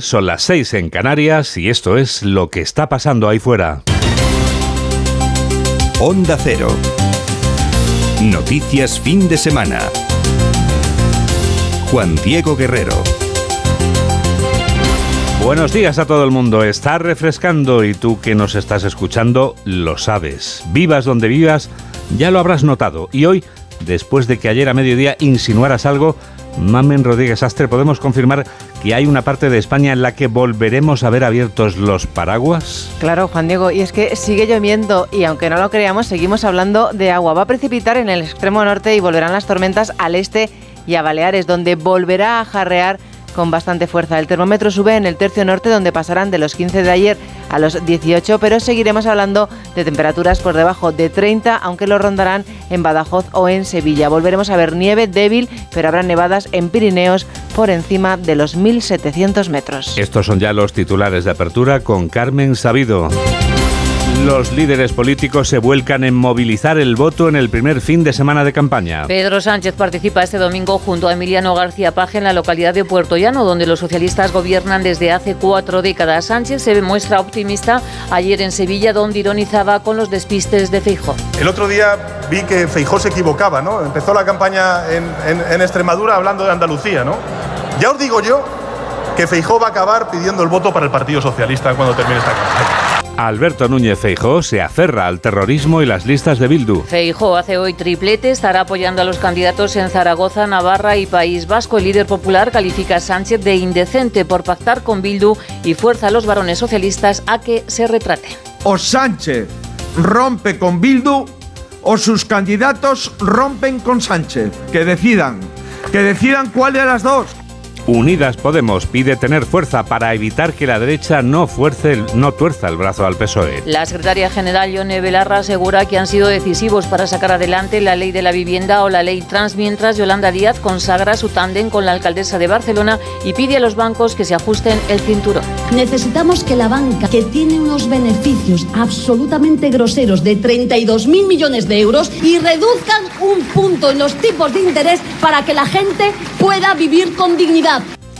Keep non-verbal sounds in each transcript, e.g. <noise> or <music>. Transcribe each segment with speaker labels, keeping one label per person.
Speaker 1: Son las 6 en Canarias y esto es lo que está pasando ahí fuera.
Speaker 2: Onda Cero. Noticias fin de semana. Juan Diego Guerrero.
Speaker 1: Buenos días a todo el mundo. Está refrescando y tú que nos estás escuchando lo sabes. Vivas donde vivas, ya lo habrás notado. Y hoy, después de que ayer a mediodía insinuaras algo, Mamen Rodríguez Astre, ¿podemos confirmar que hay una parte de España en la que volveremos a ver abiertos los paraguas?
Speaker 3: Claro, Juan Diego, y es que sigue lloviendo y aunque no lo creamos, seguimos hablando de agua. Va a precipitar en el extremo norte y volverán las tormentas al este y a Baleares, donde volverá a jarrear con bastante fuerza. El termómetro sube en el tercio norte, donde pasarán de los 15 de ayer a los 18, pero seguiremos hablando de temperaturas por debajo de 30, aunque lo rondarán en Badajoz o en Sevilla. Volveremos a ver nieve débil, pero habrá nevadas en Pirineos por encima de los 1.700 metros.
Speaker 1: Estos son ya los titulares de apertura con Carmen Sabido. Los líderes políticos se vuelcan en movilizar el voto en el primer fin de semana de campaña.
Speaker 4: Pedro Sánchez participa este domingo junto a Emiliano García Paje en la localidad de Puerto Llano, donde los socialistas gobiernan desde hace cuatro décadas. Sánchez se muestra optimista ayer en Sevilla, donde ironizaba con los despistes de Feijó.
Speaker 5: El otro día vi que Feijó se equivocaba, ¿no? Empezó la campaña en, Extremadura hablando de Andalucía, ¿no? Ya os digo yo que Feijó va a acabar pidiendo el voto para el Partido Socialista cuando termine esta campaña.
Speaker 1: Alberto Núñez Feijó se aferra al terrorismo y las listas de Bildu.
Speaker 4: Feijó hace hoy triplete, estará apoyando a los candidatos en Zaragoza, Navarra y País Vasco. El líder popular califica a Sánchez de indecente por pactar con Bildu y fuerza a los varones socialistas a que se retrate.
Speaker 6: O Sánchez rompe con Bildu o sus candidatos rompen con Sánchez. Que decidan, que decidan cuál de las dos.
Speaker 1: Unidas Podemos pide tener fuerza para evitar que la derecha no, fuerce no tuerza el brazo al PSOE.
Speaker 4: La secretaria general Yone Belarra asegura que han sido decisivos para sacar adelante la ley de la vivienda o la ley trans, mientras Yolanda Díaz consagra su tándem con la alcaldesa de Barcelona y pide a los bancos que se ajusten el cinturón.
Speaker 7: Necesitamos que la banca, que tiene unos beneficios absolutamente groseros de 32.000 millones de euros, y reduzcan un punto en los tipos de interés para que la gente pueda vivir con dignidad.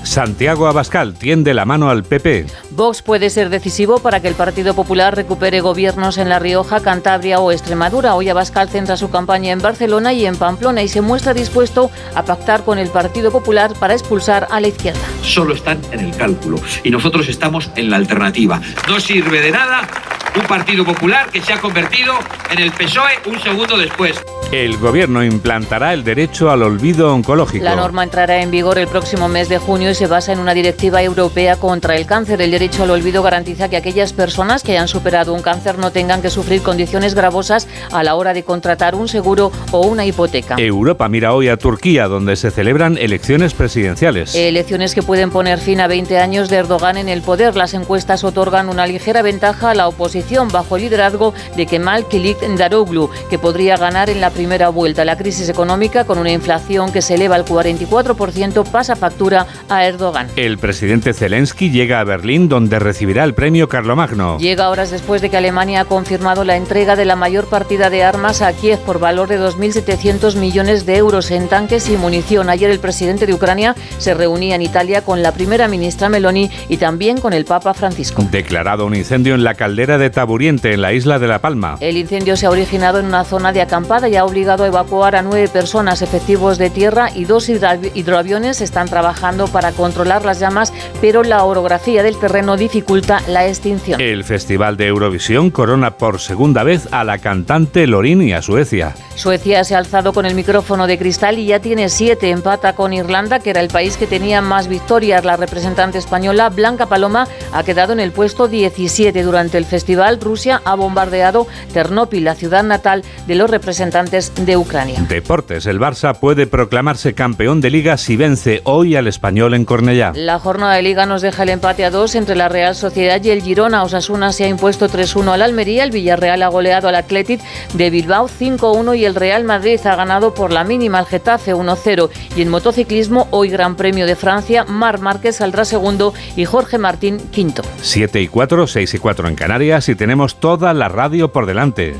Speaker 1: Santiago Abascal tiende la mano al PP.
Speaker 4: Vox puede ser decisivo para que el Partido Popular recupere gobiernos en La Rioja, Cantabria o Extremadura. Hoy Abascal centra su campaña en Barcelona y en Pamplona y se muestra dispuesto a pactar con el Partido Popular para expulsar a la izquierda.
Speaker 8: Solo están en el cálculo y nosotros estamos en la alternativa. No sirve de nada un Partido Popular que se ha convertido en el PSOE un segundo después.
Speaker 1: El gobierno implantará el derecho al olvido oncológico.
Speaker 4: La norma entrará en vigor el próximo mes de junio y se basa en una directiva europea contra el cáncer. El derecho al olvido garantiza que aquellas personas que hayan superado un cáncer no tengan que sufrir condiciones gravosas a la hora de contratar un seguro o una hipoteca.
Speaker 1: Europa mira hoy a Turquía, donde se celebran elecciones presidenciales.
Speaker 4: Elecciones que pueden poner fin a 20 años de Erdogan en el poder. Las encuestas otorgan una ligera ventaja a la oposición bajo el liderazgo de Kemal Kılıçdaroğlu, que podría ganar en la primera vuelta. La crisis económica, con una inflación que se eleva al 44%, pasa factura a Erdogan.
Speaker 1: El presidente Zelensky llega a Berlín, donde recibirá el premio Carlomagno.
Speaker 4: Llega horas después de que Alemania ha confirmado la entrega de la mayor partida de armas a Kiev por valor de 2.700 millones de euros en tanques y munición. Ayer el presidente de Ucrania se reunía en Italia con la primera ministra Meloni y también con el Papa Francisco.
Speaker 1: Declarado un incendio en la caldera de Taburiente, en la isla de La Palma.
Speaker 4: El incendio se ha originado en una zona de acampada y ha obligado a evacuar a nueve personas efectivos de tierra y dos hidroaviones están trabajando para controlar las llamas, pero la orografía del terreno dificulta la extinción.
Speaker 1: El Festival de Eurovisión corona por segunda vez a la cantante Lorin y a Suecia.
Speaker 4: Suecia se ha alzado con el micrófono de cristal y ya tiene siete, empata con Irlanda, que era el país que tenía más victorias. La representante española, Blanca Paloma, ha quedado en el puesto 17 durante el festival. Rusia ha bombardeado Ternopil, la ciudad natal de los representantes de Ucrania.
Speaker 1: Deportes. El Barça puede proclamarse campeón de liga si vence hoy al español en Cornellá.
Speaker 4: La jornada de liga nos deja el empate a dos entre la Real Sociedad y el Girona. Osasuna se ha impuesto 3-1 al Almería. El Villarreal ha goleado al Athletic de Bilbao 5-1 y el Real Madrid ha ganado por la mínima al Getafe 1-0. Y en motociclismo, hoy Gran Premio de Francia, Mar Márquez saldrá segundo y Jorge Martín quinto.
Speaker 1: 7 y 4, 6 y 4 en Canarias y tenemos toda la radio por delante.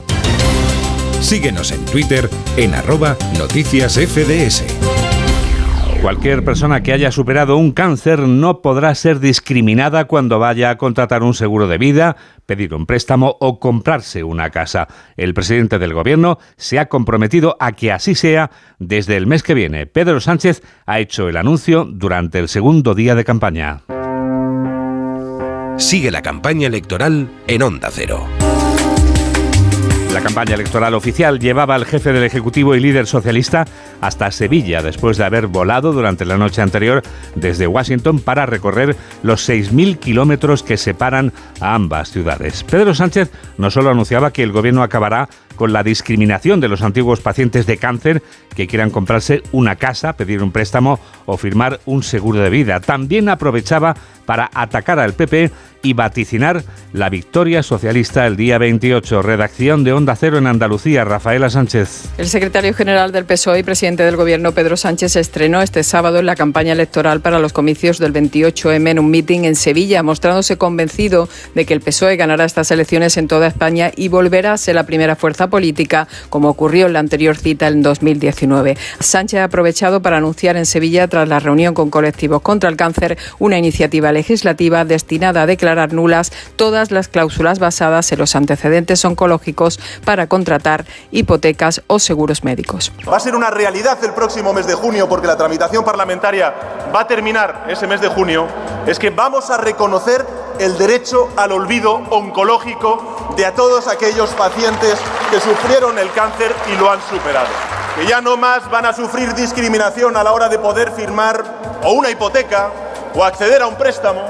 Speaker 2: Síguenos en Twitter en arroba noticias FDS.
Speaker 1: Cualquier persona que haya superado un cáncer no podrá ser discriminada cuando vaya a contratar un seguro de vida, pedir un préstamo o comprarse una casa. El presidente del gobierno se ha comprometido a que así sea desde el mes que viene. Pedro Sánchez ha hecho el anuncio durante el segundo día de campaña.
Speaker 2: Sigue la campaña electoral en Onda Cero.
Speaker 1: La campaña electoral oficial llevaba al jefe del Ejecutivo y líder socialista hasta Sevilla después de haber volado durante la noche anterior desde Washington para recorrer los 6.000 kilómetros que separan a ambas ciudades. Pedro Sánchez no solo anunciaba que el gobierno acabará con la discriminación de los antiguos pacientes de cáncer que quieran comprarse una casa, pedir un préstamo o firmar un seguro de vida. También aprovechaba para atacar al PP y vaticinar la victoria socialista el día 28. Redacción de Onda Cero en Andalucía, Rafaela Sánchez.
Speaker 9: El secretario general del PSOE y presidente del Gobierno, Pedro Sánchez, estrenó este sábado en la campaña electoral para los comicios del 28M en un meeting en Sevilla, mostrándose convencido de que el PSOE ganará estas elecciones en toda España y volverá a ser la primera fuerza política, como ocurrió en la anterior cita en 2019. Sánchez ha aprovechado para anunciar en Sevilla, tras la reunión con colectivos contra el cáncer, una iniciativa legislativa destinada a declarar nulas todas las cláusulas basadas en los antecedentes oncológicos para contratar hipotecas o seguros médicos.
Speaker 5: Va a ser una realidad el próximo mes de junio porque la tramitación parlamentaria va a terminar ese mes de junio, es que vamos a reconocer el derecho al olvido oncológico de a todos aquellos pacientes que sufrieron el cáncer y lo han superado. Que ya no más van a sufrir discriminación a la hora de poder firmar o una hipoteca o acceder a un préstamo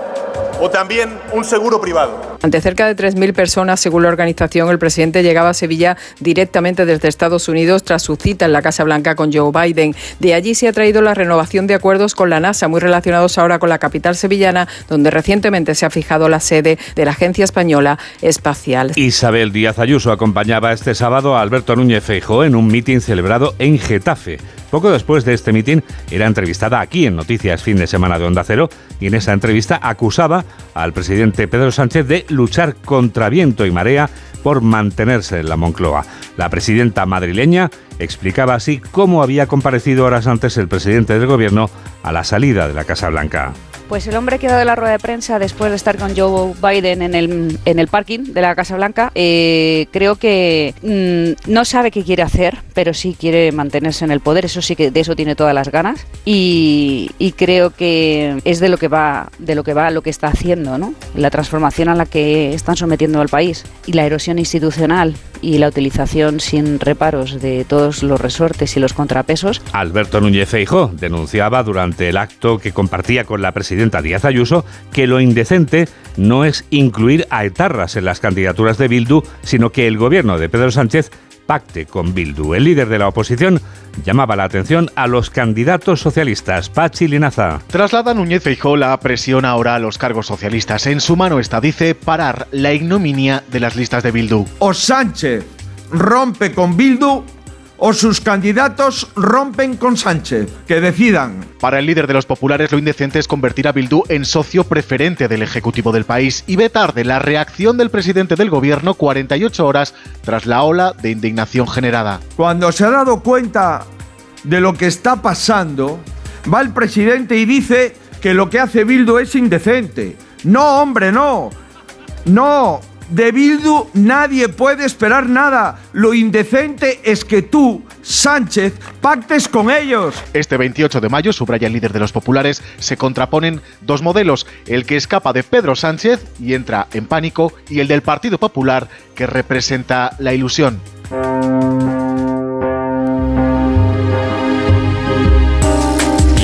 Speaker 5: o también un seguro privado.
Speaker 9: Ante cerca de 3.000 personas, según la organización, el presidente llegaba a Sevilla directamente desde Estados Unidos tras su cita en la Casa Blanca con Joe Biden. De allí se ha traído la renovación de acuerdos con la NASA, muy relacionados ahora con la capital sevillana, donde recientemente se ha fijado la sede de la Agencia Española Espacial.
Speaker 1: Isabel Díaz Ayuso acompañaba este sábado a Alberto Núñez Feijóo en un mitin celebrado en Getafe. Poco después de este mitin era entrevistada aquí en Noticias Fin de Semana de Onda Cero y en esa entrevista acusaba al presidente Pedro Sánchez de luchar contra viento y marea por mantenerse en la Moncloa. La presidenta madrileña explicaba así cómo había comparecido horas antes el presidente del gobierno a la salida de la Casa Blanca.
Speaker 10: Pues el hombre que ha dado la rueda de prensa después de estar con Joe Biden en el, en el parking de la Casa Blanca, eh, creo que mm, no sabe qué quiere hacer, pero sí quiere mantenerse en el poder. Eso sí que de eso tiene todas las ganas. Y, y creo que es de lo que va, de lo que va, lo que está haciendo, ¿no? La transformación a la que están sometiendo al país y la erosión institucional y la utilización sin reparos de todos los resortes y los contrapesos.
Speaker 1: Alberto Núñez Feijóo denunciaba durante el acto que compartía con la presidenta Díaz Ayuso que lo indecente no es incluir a etarras en las candidaturas de Bildu, sino que el gobierno de Pedro Sánchez pacte con Bildu. El líder de la oposición llamaba la atención a los candidatos socialistas. Pachi Linaza.
Speaker 11: Traslada Núñez Feijóo la presión ahora a los cargos socialistas. En su mano está, dice, parar la ignominia de las listas de Bildu.
Speaker 6: O Sánchez rompe con Bildu o sus candidatos rompen con Sánchez. Que decidan.
Speaker 11: Para el líder de los populares, lo indecente es convertir a Bildu en socio preferente del Ejecutivo del país y ve tarde la reacción del presidente del gobierno 48 horas tras la ola de indignación generada.
Speaker 6: Cuando se ha dado cuenta de lo que está pasando, va el presidente y dice que lo que hace Bildu es indecente. No, hombre, no. No, de Bildu nadie puede esperar nada. Lo indecente es que tú, Sánchez, pactes con ellos.
Speaker 11: Este 28 de mayo, subraya el líder de los populares, se contraponen dos modelos, el que escapa de Pedro Sánchez y entra en pánico y el del Partido Popular que representa la ilusión.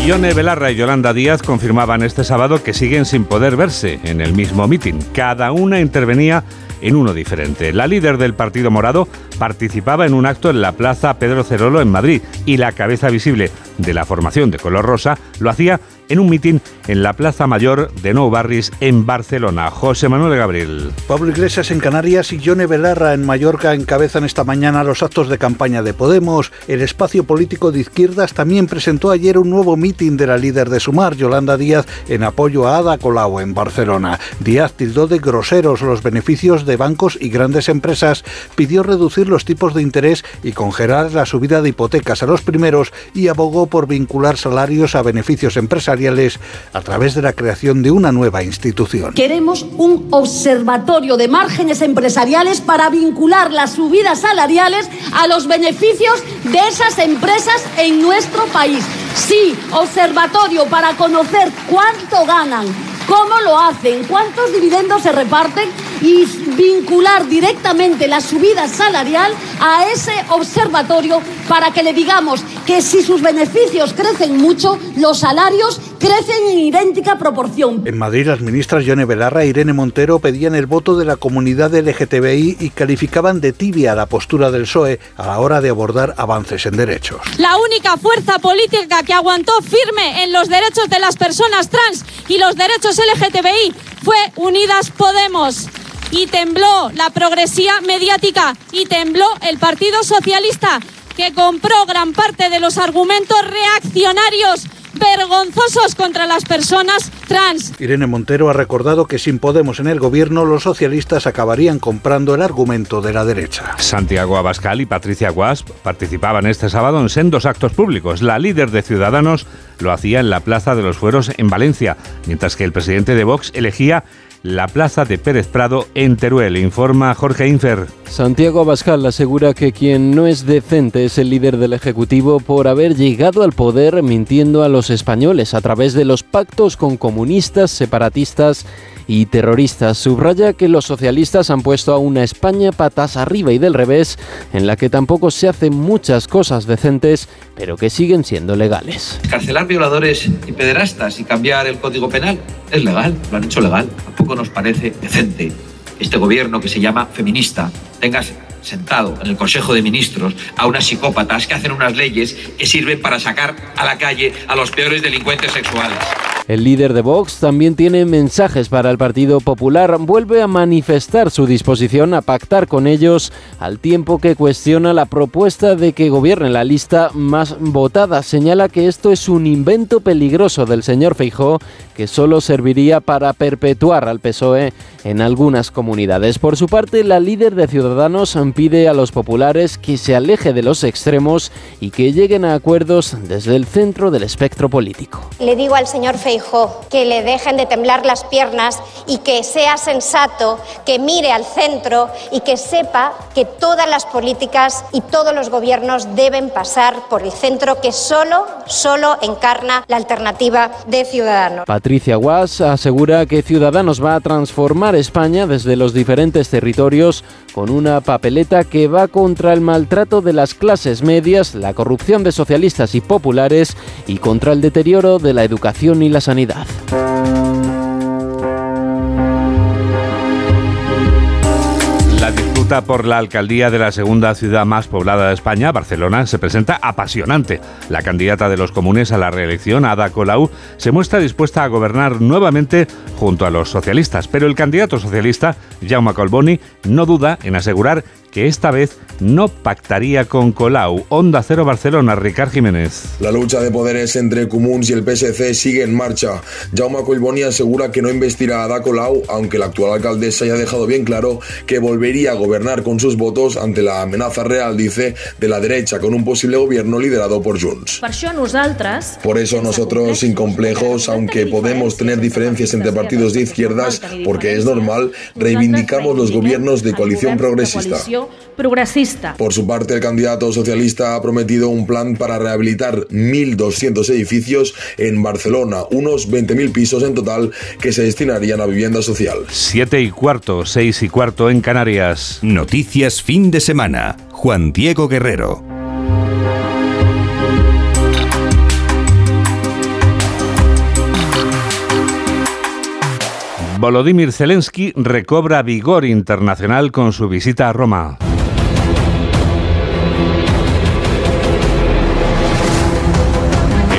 Speaker 1: Ione Belarra y Yolanda Díaz confirmaban este sábado que siguen sin poder verse en el mismo mitin. Cada una intervenía en uno diferente. La líder del Partido Morado participaba en un acto en la Plaza Pedro Cerolo en Madrid y la cabeza visible de la formación de color rosa lo hacía en un mitin en la Plaza Mayor de Nou Barris en Barcelona. José Manuel Gabriel.
Speaker 12: Pablo Iglesias en Canarias y Yone Belarra en Mallorca encabezan esta mañana los actos de campaña de Podemos. El espacio político de izquierdas también presentó ayer un nuevo mitin de la líder de Sumar, Yolanda Díaz, en apoyo a Ada Colau en Barcelona. Díaz tildó de groseros los beneficios de bancos y grandes empresas, pidió reducir los tipos de interés y congelar la subida de hipotecas a los primeros y abogó por vincular salarios a beneficios empresariales a través de la creación de una nueva institución.
Speaker 7: Queremos un observatorio de márgenes empresariales para vincular las subidas salariales a los beneficios de esas empresas en nuestro país. Sí, observatorio para conocer cuánto ganan, cómo lo hacen, cuántos dividendos se reparten y vincular directamente la subida salarial a ese observatorio para que le digamos que si sus beneficios crecen mucho, los salarios crecen en idéntica proporción.
Speaker 12: En Madrid, las ministras Yone Belarra e Irene Montero pedían el voto de la comunidad LGTBI y calificaban de tibia la postura del PSOE a la hora de abordar avances en derechos.
Speaker 13: La única fuerza política que aguantó firme en los derechos de las personas trans y los derechos LGTBI fue Unidas Podemos y tembló la progresía mediática y tembló el Partido Socialista que compró gran parte de los argumentos reaccionarios vergonzosos contra las personas trans.
Speaker 12: Irene Montero ha recordado que sin Podemos en el gobierno, los socialistas acabarían comprando el argumento de la derecha.
Speaker 1: Santiago Abascal y Patricia Guasp participaban este sábado en sendos actos públicos. La líder de Ciudadanos lo hacía en la Plaza de los Fueros en Valencia, mientras que el presidente de Vox elegía la plaza de Pérez Prado en Teruel, informa Jorge Infer.
Speaker 14: Santiago Abascal asegura que quien no es decente es el líder del Ejecutivo por haber llegado al poder mintiendo a los españoles a través de los pactos con comunistas, separatistas y terroristas. Subraya que los socialistas han puesto a una España patas arriba y del revés, en la que tampoco se hacen muchas cosas decentes, pero que siguen siendo legales.
Speaker 8: Carcelar violadores y pederastas y cambiar el código penal es legal, lo han hecho legal. Tampoco nos parece decente este gobierno que se llama feminista tenga sentado en el Consejo de Ministros a unas psicópatas que hacen unas leyes que sirven para sacar a la calle a los peores delincuentes sexuales.
Speaker 14: El líder de Vox también tiene mensajes para el Partido Popular. Vuelve a manifestar su disposición a pactar con ellos al tiempo que cuestiona la propuesta de que gobierne la lista más votada. Señala que esto es un invento peligroso del señor Feijó que solo serviría para perpetuar al PSOE en algunas comunidades. Por su parte, la líder de Ciudadanos pide a los populares que se aleje de los extremos y que lleguen a acuerdos desde el centro del espectro político.
Speaker 15: Le digo al señor Feijó que le dejen de temblar las piernas y que sea sensato, que mire al centro y que sepa que todas las políticas y todos los gobiernos deben pasar por el centro que solo, solo encarna la alternativa de Ciudadanos.
Speaker 14: Patricia Guas asegura que Ciudadanos va a transformar España desde los diferentes territorios con una papeleta que va contra el maltrato de las clases medias, la corrupción de socialistas y populares y contra el deterioro de la educación y la sanidad.
Speaker 1: Disputa por la alcaldía de la segunda ciudad más poblada de España, Barcelona, se presenta apasionante. La candidata de los comunes a la reelección, Ada Colau, se muestra dispuesta a gobernar nuevamente junto a los socialistas, pero el candidato socialista, Jaume Colboni, no duda en asegurar que esta vez no pactaría con Colau. Onda Cero Barcelona, Ricard Jiménez.
Speaker 16: La lucha de poderes entre Comuns y el PSC sigue en marcha. Jaume Collboni asegura que no investirá a Ada Colau, aunque la actual alcaldesa ya ha dejado bien claro que volvería a gobernar con sus votos ante la amenaza real, dice, de la derecha con un posible gobierno liderado por Junts. Por eso nosotros, sin complejos, aunque podemos tener diferencias entre partidos de izquierdas, porque es normal, reivindicamos los gobiernos de coalición progresista.
Speaker 13: Progressista.
Speaker 16: Por su parte, el candidato socialista ha prometido un plan para rehabilitar 1.200 edificios en Barcelona, unos 20.000 pisos en total que se destinarían a vivienda social.
Speaker 1: Siete y cuarto, seis y cuarto en Canarias.
Speaker 2: Noticias fin de semana. Juan Diego Guerrero.
Speaker 1: Volodymyr Zelensky recobra vigor internacional con su visita a Roma.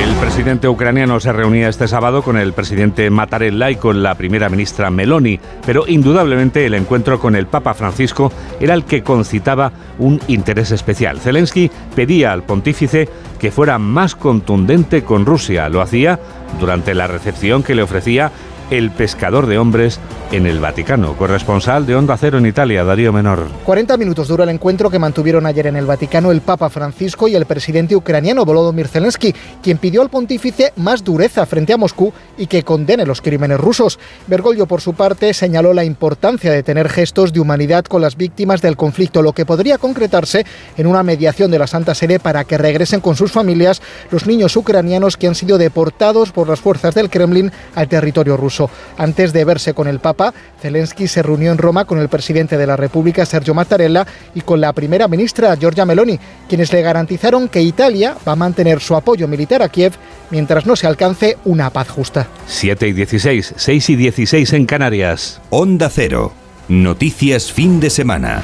Speaker 1: El presidente ucraniano se reunía este sábado con el presidente Mattarella y con la primera ministra Meloni, pero indudablemente el encuentro con el Papa Francisco era el que concitaba un interés especial. Zelensky pedía al pontífice que fuera más contundente con Rusia. Lo hacía durante la recepción que le ofrecía el pescador de hombres en el Vaticano. Corresponsal de Onda Cero en Italia, Darío Menor.
Speaker 17: 40 minutos dura el encuentro que mantuvieron ayer en el Vaticano el Papa Francisco y el presidente ucraniano Volodymyr Zelensky, quien pidió al pontífice más dureza frente a Moscú y que condene los crímenes rusos. Bergoglio, por su parte, señaló la importancia de tener gestos de humanidad con las víctimas del conflicto, lo que podría concretarse en una mediación de la Santa Sede para que regresen con sus familias los niños ucranianos que han sido deportados por las fuerzas del Kremlin al territorio ruso. Antes de verse con el Papa, Zelensky se reunió en Roma con el presidente de la República, Sergio Mattarella, y con la primera ministra, Giorgia Meloni, quienes le garantizaron que Italia va a mantener su apoyo militar a Kiev mientras no se alcance una paz justa.
Speaker 1: 7 y 16, 6 y 16 en Canarias.
Speaker 2: Onda Cero. Noticias fin de semana.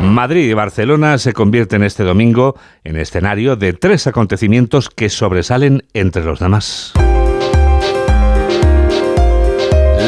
Speaker 1: Madrid y Barcelona se convierten este domingo en escenario de tres acontecimientos que sobresalen entre los demás.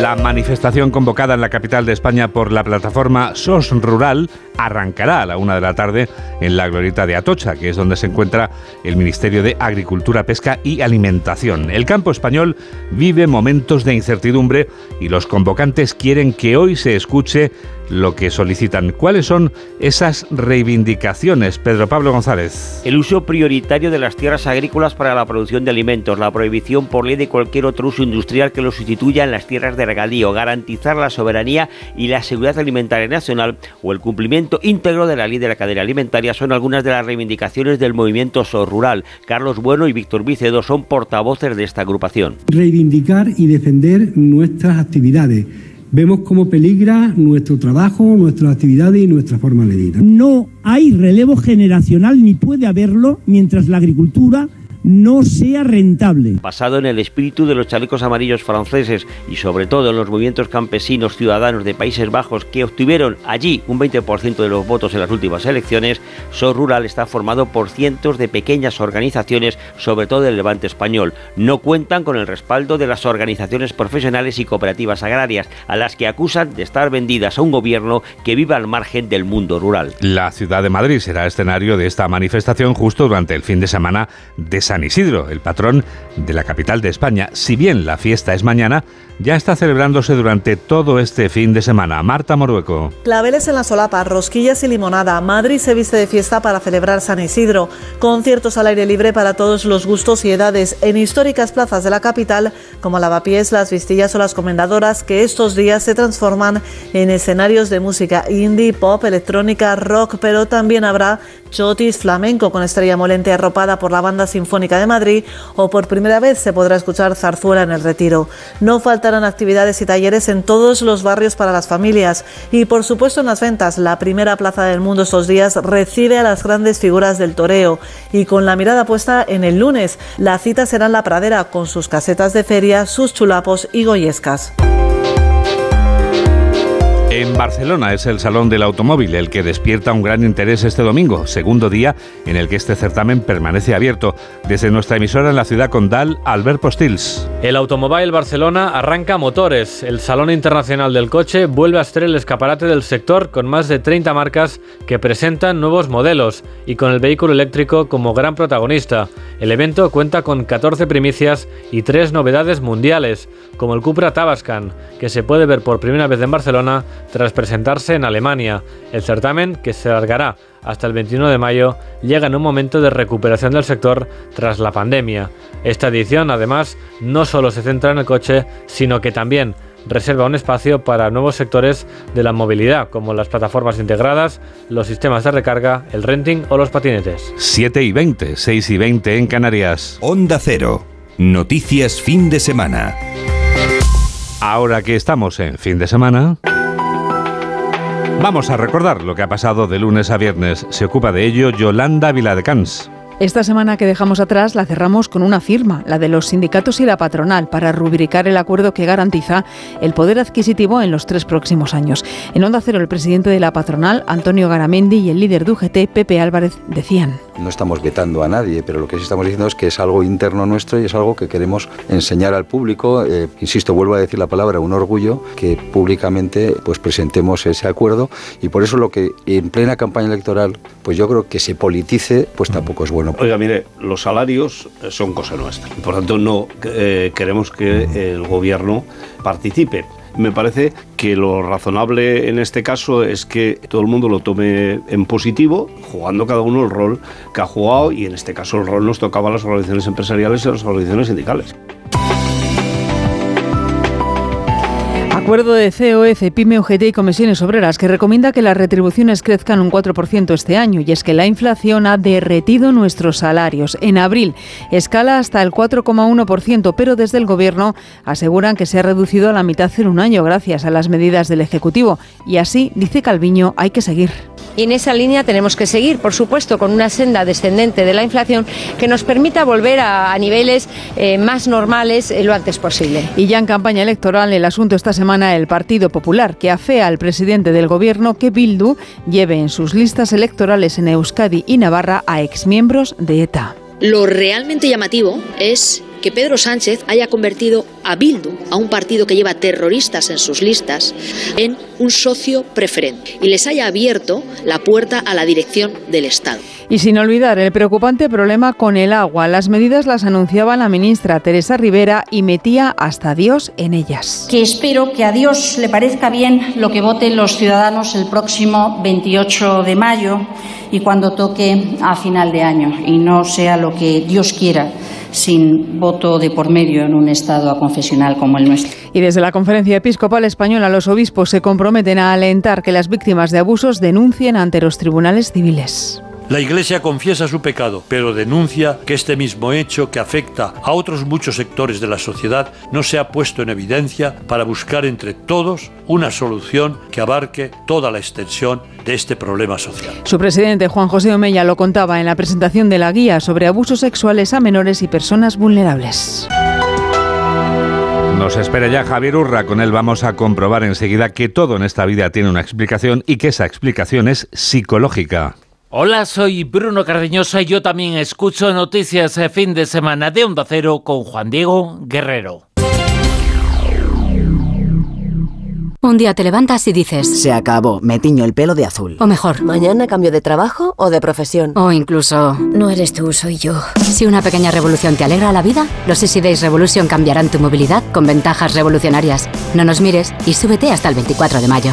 Speaker 1: La manifestación convocada en la capital de España por la plataforma SOS Rural arrancará a la una de la tarde en la glorieta de Atocha, que es donde se encuentra el Ministerio de Agricultura, Pesca y Alimentación. El campo español vive momentos de incertidumbre y los convocantes quieren que hoy se escuche lo que solicitan. ¿Cuáles son esas reivindicaciones, Pedro Pablo González?
Speaker 18: El uso prioritario de las tierras agrícolas para la producción de alimentos, la prohibición por ley de cualquier otro uso industrial que lo sustituya en las tierras de regadío, garantizar la soberanía y la seguridad alimentaria nacional o el cumplimiento íntegro de la ley de la cadena alimentaria son algunas de las reivindicaciones del movimiento SOR Rural. Carlos Bueno y Víctor Vicedo son portavoces de esta agrupación.
Speaker 19: Reivindicar y defender nuestras actividades vemos cómo peligra nuestro trabajo, nuestras actividades y nuestra forma de vida.
Speaker 20: No hay relevo generacional ni puede haberlo mientras la agricultura no sea rentable.
Speaker 18: Basado en el espíritu de los chalecos amarillos franceses y sobre todo en los movimientos campesinos ciudadanos de Países Bajos que obtuvieron allí un 20% de los votos en las últimas elecciones, SOR Rural está formado por cientos de pequeñas organizaciones, sobre todo del levante español. No cuentan con el respaldo de las organizaciones profesionales y cooperativas agrarias, a las que acusan de estar vendidas a un gobierno que vive al margen del mundo rural.
Speaker 1: La ciudad de Madrid será escenario de esta manifestación justo durante el fin de semana de San Isidro, el patrón de la capital de España. Si bien la fiesta es mañana, ya está celebrándose durante todo este fin de semana. Marta Morueco.
Speaker 21: Claveles en la solapa, rosquillas y limonada. Madrid se viste de fiesta para celebrar San Isidro. Conciertos al aire libre para todos los gustos y edades en históricas plazas de la capital, como Lavapiés, Las Vistillas o Las Comendadoras, que estos días se transforman en escenarios de música indie, pop, electrónica, rock, pero también habrá chotis, flamenco con estrella molente arropada por la Banda Sinfónica de Madrid o por primera vez se podrá escuchar zarzuela en el retiro. No faltarán actividades y talleres en todos los barrios para las familias y por supuesto en las ventas. La primera plaza del mundo estos días recibe a las grandes figuras del toreo y con la mirada puesta en el lunes. La cita será en la pradera con sus casetas de feria, sus chulapos y goyescas.
Speaker 1: En Barcelona es el Salón del Automóvil el que despierta un gran interés este domingo, segundo día en el que este certamen permanece abierto. Desde nuestra emisora en la ciudad condal, Albert Postils.
Speaker 22: El Automóvil Barcelona arranca motores. El Salón Internacional del Coche vuelve a ser el escaparate del sector con más de 30 marcas que presentan nuevos modelos y con el vehículo eléctrico como gran protagonista. El evento cuenta con 14 primicias y 3 novedades mundiales, como el Cupra Tabascan, que se puede ver por primera vez en Barcelona tras presentarse en Alemania. El certamen, que se alargará hasta el 21 de mayo, llega en un momento de recuperación del sector tras la pandemia. Esta edición, además, no solo se centra en el coche, sino que también reserva un espacio para nuevos sectores de la movilidad, como las plataformas integradas, los sistemas de recarga, el renting o los patinetes.
Speaker 1: 7 y 20, 6 y 20 en Canarias.
Speaker 2: Onda Cero. Noticias fin de semana.
Speaker 1: Ahora que estamos en fin de semana... Vamos a recordar lo que ha pasado de lunes a viernes. Se ocupa de ello Yolanda Viladecans.
Speaker 23: Esta semana que dejamos atrás la cerramos con una firma, la de los sindicatos y la patronal, para rubricar el acuerdo que garantiza el poder adquisitivo en los tres próximos años. En Onda Cero, el presidente de la patronal, Antonio Garamendi, y el líder de UGT, Pepe Álvarez, decían.
Speaker 24: No estamos vetando a nadie, pero lo que sí estamos diciendo es que es algo interno nuestro y es algo que queremos enseñar al público. Eh, insisto, vuelvo a decir la palabra, un orgullo que públicamente pues presentemos ese acuerdo y por eso lo que en plena campaña electoral, pues yo creo que se politice, pues tampoco es bueno bueno.
Speaker 25: Oiga, mire, los salarios son cosa nuestra. Por tanto, no eh, queremos que el gobierno participe. Me parece que lo razonable en este caso es que todo el mundo lo tome en positivo, jugando cada uno el rol que ha jugado y en este caso el rol nos tocaba a las organizaciones empresariales y a las organizaciones sindicales.
Speaker 23: Acuerdo de COE, CEPIME, UGT y Comisiones Obreras que recomienda que las retribuciones crezcan un 4% este año y es que la inflación ha derretido nuestros salarios. En abril escala hasta el 4,1%, pero desde el Gobierno aseguran que se ha reducido a la mitad en un año gracias a las medidas del Ejecutivo. Y así, dice Calviño, hay que seguir.
Speaker 26: Y en esa línea tenemos que seguir, por supuesto, con una senda descendente de la inflación que nos permita volver a, a niveles eh, más normales eh, lo antes posible.
Speaker 23: Y ya en campaña electoral, el asunto esta semana, el Partido Popular, que afea al presidente del Gobierno que Bildu lleve en sus listas electorales en Euskadi y Navarra a exmiembros de ETA.
Speaker 27: Lo realmente llamativo es que Pedro Sánchez haya convertido a Bildu, a un partido que lleva terroristas en sus listas, en un socio preferente y les haya abierto la puerta a la dirección del Estado.
Speaker 23: Y sin olvidar el preocupante problema con el agua. Las medidas las anunciaba la ministra Teresa Rivera y metía hasta Dios en ellas.
Speaker 28: Que espero que a Dios le parezca bien lo que voten los ciudadanos el próximo 28 de mayo y cuando toque a final de año y no sea lo que Dios quiera sin voto de por medio en un Estado aconfesional como el nuestro.
Speaker 23: Y desde la Conferencia Episcopal Española, los obispos se comprometen a alentar que las víctimas de abusos denuncien ante los tribunales civiles.
Speaker 29: La Iglesia confiesa su pecado, pero denuncia que este mismo hecho que afecta a otros muchos sectores de la sociedad no se ha puesto en evidencia para buscar entre todos una solución que abarque toda la extensión de este problema social.
Speaker 23: Su presidente Juan José Omeya lo contaba en la presentación de la guía sobre abusos sexuales a menores y personas vulnerables.
Speaker 1: Nos espera ya Javier Urra, con él vamos a comprobar enseguida que todo en esta vida tiene una explicación y que esa explicación es psicológica.
Speaker 30: Hola, soy Bruno Cardeñosa y yo también escucho noticias de fin de semana de Onda Cero con Juan Diego Guerrero.
Speaker 31: Un día te levantas y dices...
Speaker 32: Se acabó, me tiño el pelo de azul.
Speaker 31: O mejor...
Speaker 33: Mañana cambio de trabajo o de profesión.
Speaker 31: O incluso...
Speaker 33: No eres tú, soy yo.
Speaker 31: Si una pequeña revolución te alegra la vida, los Easy Days Revolution cambiarán tu movilidad con ventajas revolucionarias. No nos mires y súbete hasta el 24 de mayo.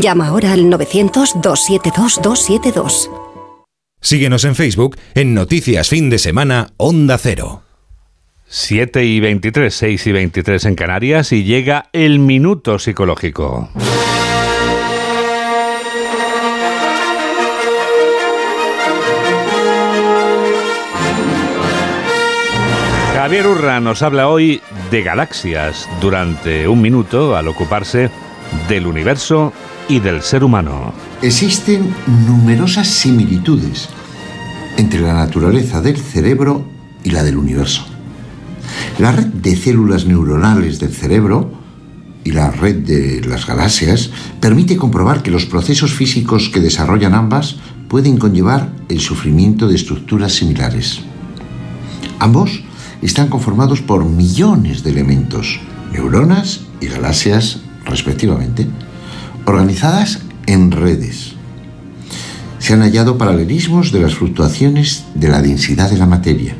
Speaker 34: Llama ahora al 900-272-272.
Speaker 2: Síguenos en Facebook en Noticias Fin de Semana Onda Cero.
Speaker 1: 7 y 23, 6 y 23 en Canarias y llega el minuto psicológico. Javier Urra nos habla hoy de galaxias durante un minuto al ocuparse del universo y del ser humano.
Speaker 35: Existen numerosas similitudes entre la naturaleza del cerebro y la del universo. La red de células neuronales del cerebro y la red de las galaxias permite comprobar que los procesos físicos que desarrollan ambas pueden conllevar el sufrimiento de estructuras similares. Ambos están conformados por millones de elementos, neuronas y galaxias respectivamente, organizadas en redes. Se han hallado paralelismos de las fluctuaciones de la densidad de la materia.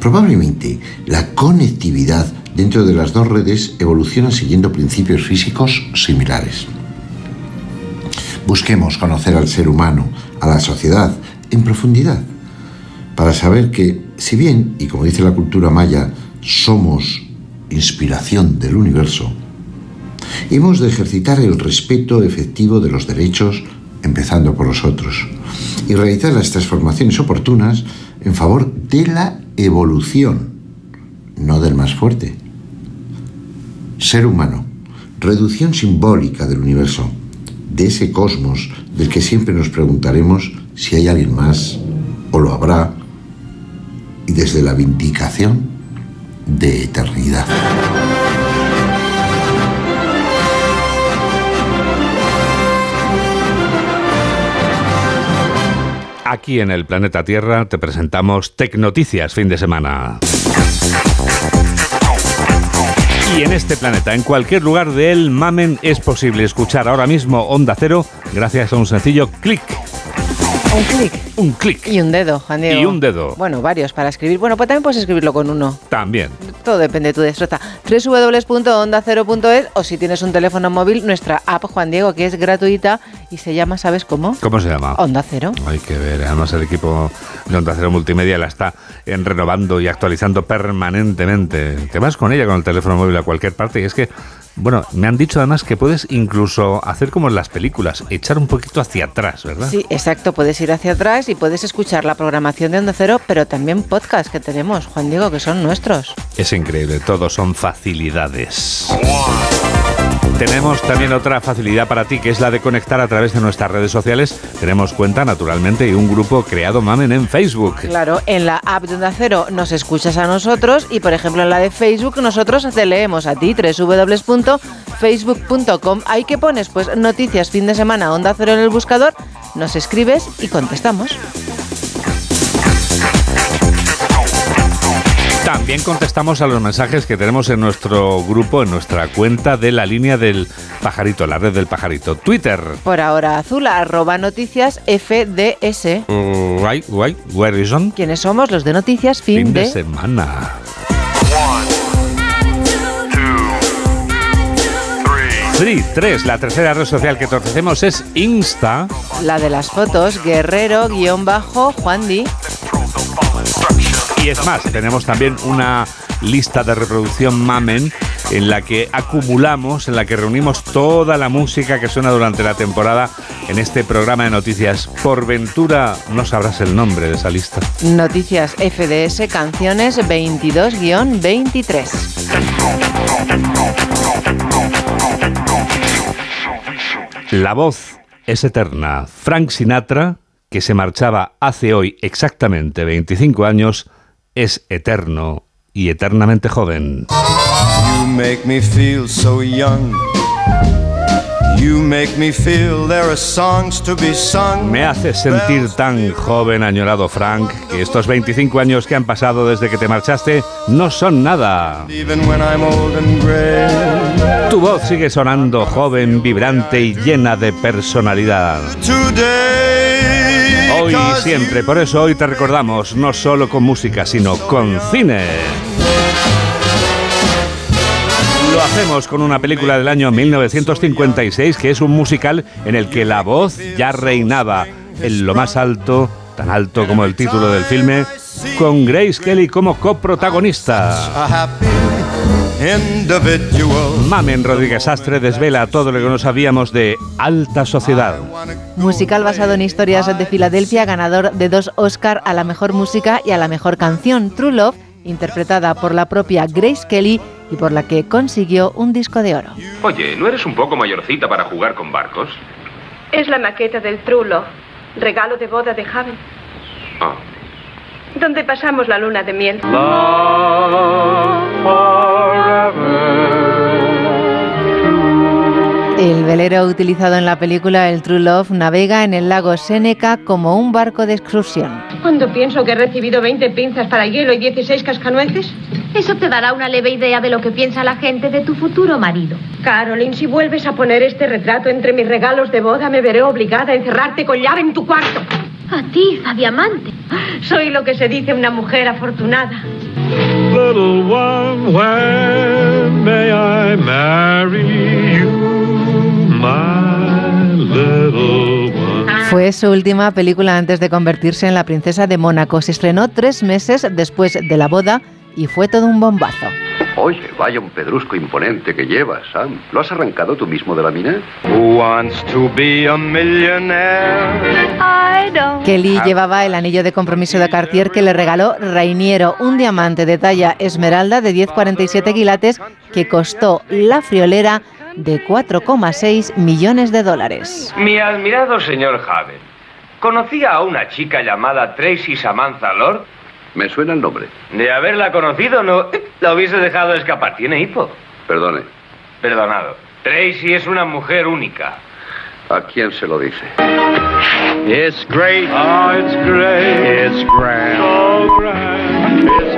Speaker 35: Probablemente la conectividad dentro de las dos redes evoluciona siguiendo principios físicos similares. Busquemos conocer al ser humano, a la sociedad, en profundidad, para saber que, si bien, y como dice la cultura maya, somos inspiración del universo, hemos de ejercitar el respeto efectivo de los derechos, empezando por los otros, y realizar las transformaciones oportunas en favor de la evolución, no del más fuerte. Ser humano, reducción simbólica del universo, de ese cosmos del que siempre nos preguntaremos si hay alguien más, o lo habrá, y desde la vindicación de eternidad.
Speaker 1: Aquí en el planeta Tierra te presentamos Tecnoticias fin de semana. Y en este planeta, en cualquier lugar de él, Mamen, es posible escuchar ahora mismo Onda Cero gracias a un sencillo clic.
Speaker 36: Un clic.
Speaker 1: Un clic.
Speaker 36: Y un dedo, Juan Diego.
Speaker 1: Y un dedo.
Speaker 36: Bueno, varios para escribir. Bueno, pues también puedes escribirlo con uno.
Speaker 1: También.
Speaker 36: Todo depende de tu destreza. www.ondacero.es o si tienes un teléfono móvil, nuestra app, Juan Diego, que es gratuita y se llama, ¿sabes cómo?
Speaker 1: ¿Cómo se llama?
Speaker 36: Onda Cero.
Speaker 1: Hay que ver. Además, el equipo de Onda Cero Multimedia la está en renovando y actualizando permanentemente. Te vas con ella, con el teléfono móvil a cualquier parte y es que bueno, me han dicho además que puedes incluso hacer como en las películas, echar un poquito hacia atrás, ¿verdad?
Speaker 36: Sí, exacto, puedes ir hacia atrás y puedes escuchar la programación de Onda Cero, pero también podcast que tenemos, Juan Diego, que son nuestros.
Speaker 1: Es increíble, todos son facilidades. Tenemos también otra facilidad para ti, que es la de conectar a través de nuestras redes sociales. Tenemos cuenta, naturalmente, y un grupo creado Mamen en Facebook.
Speaker 36: Claro, en la app de Onda Cero nos escuchas a nosotros y, por ejemplo, en la de Facebook nosotros te leemos a ti, www.facebook.com. Ahí que pones, pues, noticias fin de semana, Onda Cero en el buscador, nos escribes y contestamos.
Speaker 1: También contestamos a los mensajes que tenemos en nuestro grupo, en nuestra cuenta de la línea del pajarito, la red del pajarito. Twitter.
Speaker 36: Por ahora azul, arroba noticias FDS.
Speaker 1: Right, right, where is on?
Speaker 36: ¿Quiénes somos? Los de noticias fin,
Speaker 1: Fin de
Speaker 36: de...
Speaker 1: semana. Three, tres. La tercera red social que te ofrecemos es Insta.
Speaker 36: La de las fotos, guerrero-juan di.
Speaker 1: Y es más, tenemos también una lista de reproducción Mamen en la que acumulamos, en la que reunimos toda la música que suena durante la temporada en este programa de noticias. Por ventura no sabrás el nombre de esa lista.
Speaker 36: Noticias FDS, canciones 22-23.
Speaker 1: La voz es eterna. Frank Sinatra, que se marchaba hace hoy exactamente 25 años, es eterno y eternamente joven.
Speaker 37: You make me feel so young. You make me feel there are songs to be sung.
Speaker 1: Me hace sentir tan joven, añorado Frank, que estos 25 años que han pasado desde que te marchaste no son nada. Tu voz sigue sonando joven, vibrante y llena de personalidad.
Speaker 37: Today.
Speaker 1: Hoy y siempre, por eso hoy te recordamos, no solo con música, sino con cine. Lo hacemos con una película del año 1956 que es un musical en el que la voz ya reinaba en lo más alto, tan alto como el título del filme, con Grace Kelly como coprotagonista. Mamen Rodríguez Astre desvela todo lo que no sabíamos de alta sociedad.
Speaker 36: Musical basado en historias de Filadelfia, ganador de dos Oscar a la mejor música y a la mejor canción, True Love, interpretada por la propia Grace Kelly y por la que consiguió un disco de oro.
Speaker 38: Oye, ¿no eres un poco mayorcita para jugar con barcos?
Speaker 39: Es la maqueta del True Love, regalo de boda de Javi,
Speaker 38: Ah,
Speaker 39: donde pasamos la luna de miel.
Speaker 36: El velero utilizado en la película El True Love navega en el lago Seneca como un barco de excursión.
Speaker 39: Cuando pienso que he recibido 20 pinzas para hielo y 16 cascanueces.
Speaker 40: Eso te dará una leve idea de lo que piensa la gente de tu futuro marido.
Speaker 39: Caroline, si vuelves a poner este retrato entre mis regalos de boda, me veré obligada a encerrarte con llave en tu cuarto.
Speaker 40: A ti, a diamante.
Speaker 39: Soy lo que se dice una mujer afortunada.
Speaker 41: Little one, when may I marry you, my little one?
Speaker 36: Fue su última película antes de convertirse en la princesa de Mónaco. Se estrenó tres meses después de la boda y fue todo un bombazo.
Speaker 42: Oye, vaya un pedrusco imponente que llevas, Sam. ¿Lo has arrancado tú mismo de la mina?
Speaker 37: Who wants to be a millionaire?
Speaker 40: I don't.
Speaker 36: Kelly llevaba el anillo de compromiso de Cartier que le regaló Rainiero, un diamante de talla esmeralda de 10,47 quilates que costó la friolera de 4,6 millones de dólares.
Speaker 43: Mi admirado señor Haven, ¿conocía a una chica llamada Tracy Samantha Lord?
Speaker 42: Me suena el nombre.
Speaker 44: De haberla conocido, no la hubiese dejado escapar. Tiene hipo.
Speaker 42: Perdone.
Speaker 44: Perdonado. Tracy es una mujer única.
Speaker 42: ¿A quién se lo dice?
Speaker 41: It's great. Oh, it's great. It's grand. So grand. It's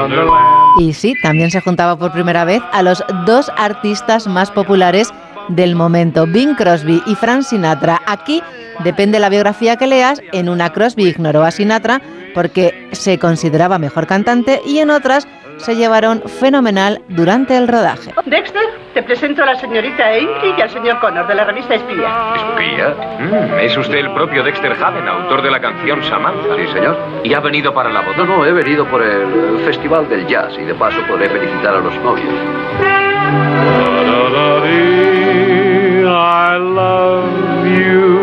Speaker 41: wonderland.
Speaker 36: Y sí, también se juntaba por primera vez a los dos artistas más populares del momento, Bing Crosby y Frank Sinatra. Aquí, depende la biografía que leas, en una Crosby ignoró a Sinatra porque se consideraba mejor cantante y en otras se llevaron fenomenal durante el rodaje.
Speaker 39: Dexter, te presento a la señorita Ainley y al señor Connor de la revista Espía.
Speaker 38: ¿Espía? Mm, es usted el propio Dexter Haven, autor de la canción Samantha.
Speaker 42: Sí, señor.
Speaker 38: ¿Y ha venido para la boda?
Speaker 42: No, no, he venido por el Festival del Jazz y de paso podré felicitar a los novios.
Speaker 41: I love you,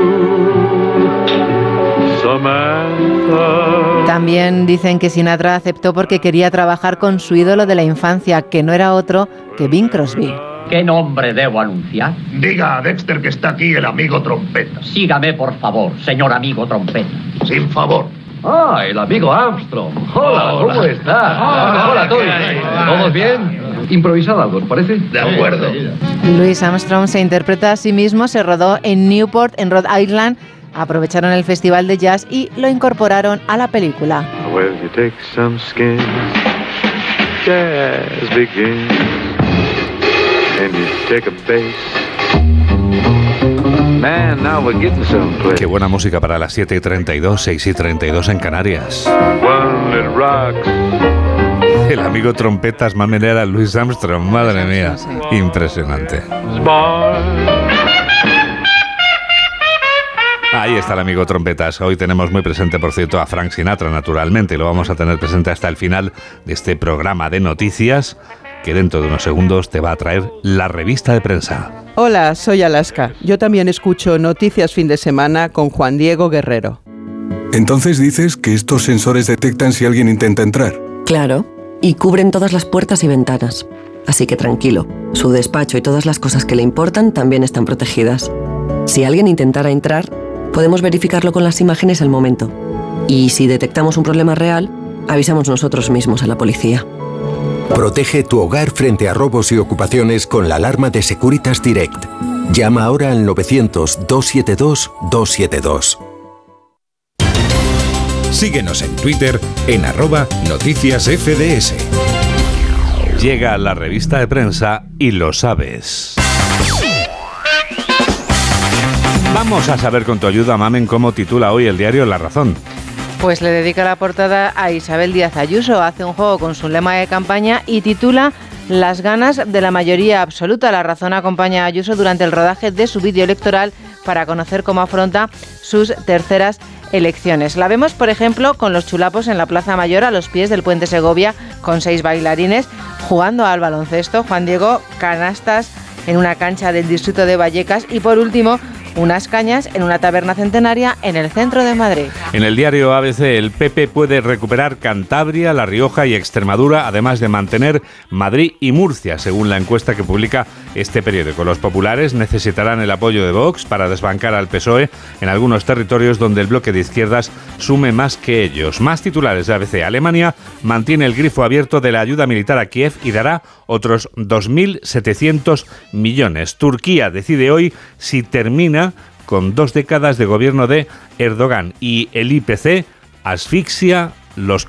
Speaker 41: Samantha.
Speaker 36: También dicen que Sinatra aceptó porque quería trabajar con su ídolo de la infancia, que no era otro que Bing Crosby.
Speaker 45: ¿Qué nombre debo anunciar?
Speaker 46: Diga a Dexter que está aquí el amigo trompeta.
Speaker 45: Sígame, por favor, señor amigo trompeta.
Speaker 46: Sin favor.
Speaker 45: Ah, el amigo Armstrong.
Speaker 46: Hola, ¿cómo
Speaker 45: está?
Speaker 46: Hola,
Speaker 45: Hola, Tony.
Speaker 46: ¿qué hay?
Speaker 45: ¿Todos bien? Improvisad algo, ¿os parece?
Speaker 46: De acuerdo.
Speaker 36: Louis Armstrong se interpreta a sí mismo, se rodó en Newport, en Rhode Island. Aprovecharon el festival de jazz y lo incorporaron a la película.
Speaker 41: Well, you take some skins, jazz begins, and you take a bass. Man, now we're getting someplace.
Speaker 1: Qué buena música para las 7 y 32, 6 y 32 en Canarias.
Speaker 41: One that rocks.
Speaker 1: El amigo trompetas mamenera Louis Armstrong, madre mía, impresionante. Ahí está el amigo trompetas. Hoy tenemos muy presente, por cierto, a Frank Sinatra, naturalmente, y lo vamos a tener presente hasta el final de este programa de noticias que dentro de unos segundos te va a traer la revista de prensa.
Speaker 43: Hola, soy Alaska. Yo también escucho Noticias Fin de Semana con Juan Diego Guerrero.
Speaker 47: Entonces dices que estos sensores detectan si alguien intenta entrar.
Speaker 48: Claro, y cubren todas las puertas y ventanas. Así que tranquilo, su despacho y todas las cosas que le importan también están protegidas. Si alguien intentara entrar, podemos verificarlo con las imágenes al momento. Y si detectamos un problema real, avisamos nosotros mismos a la policía.
Speaker 49: Protege tu hogar frente a robos y ocupaciones con la alarma de Securitas Direct. Llama ahora al 900-272-272.
Speaker 2: Síguenos en Twitter en arroba noticias FDS.
Speaker 1: Llega la revista de prensa y lo sabes. Vamos a saber con tu ayuda, Mamen, cómo titula hoy el diario La Razón.
Speaker 36: Pues le dedica la portada a Isabel Díaz Ayuso. Hace un juego con su lema de campaña y titula Las ganas de la mayoría absoluta. La razón acompaña a Ayuso durante el rodaje de su vídeo electoral para conocer cómo afronta sus terceras elecciones. La vemos, por ejemplo, con los chulapos en la Plaza Mayor a los pies del Puente Segovia con seis bailarines jugando al baloncesto. Juan Diego, canastas en una cancha del distrito de Vallecas y por último unas cañas en una taberna centenaria en el centro de Madrid.
Speaker 1: En el diario ABC, el PP puede recuperar Cantabria, La Rioja y Extremadura, además de mantener Madrid y Murcia, según la encuesta que publica este periódico. Los populares necesitarán el apoyo de Vox para desbancar al PSOE en algunos territorios donde el bloque de izquierdas sume más que ellos. Más titulares de ABC. Alemania mantiene el grifo abierto de la ayuda militar a Kiev y dará otros 2.700 millones. Turquía decide hoy si termina con dos décadas de gobierno de Erdogan y el IPC asfixia los,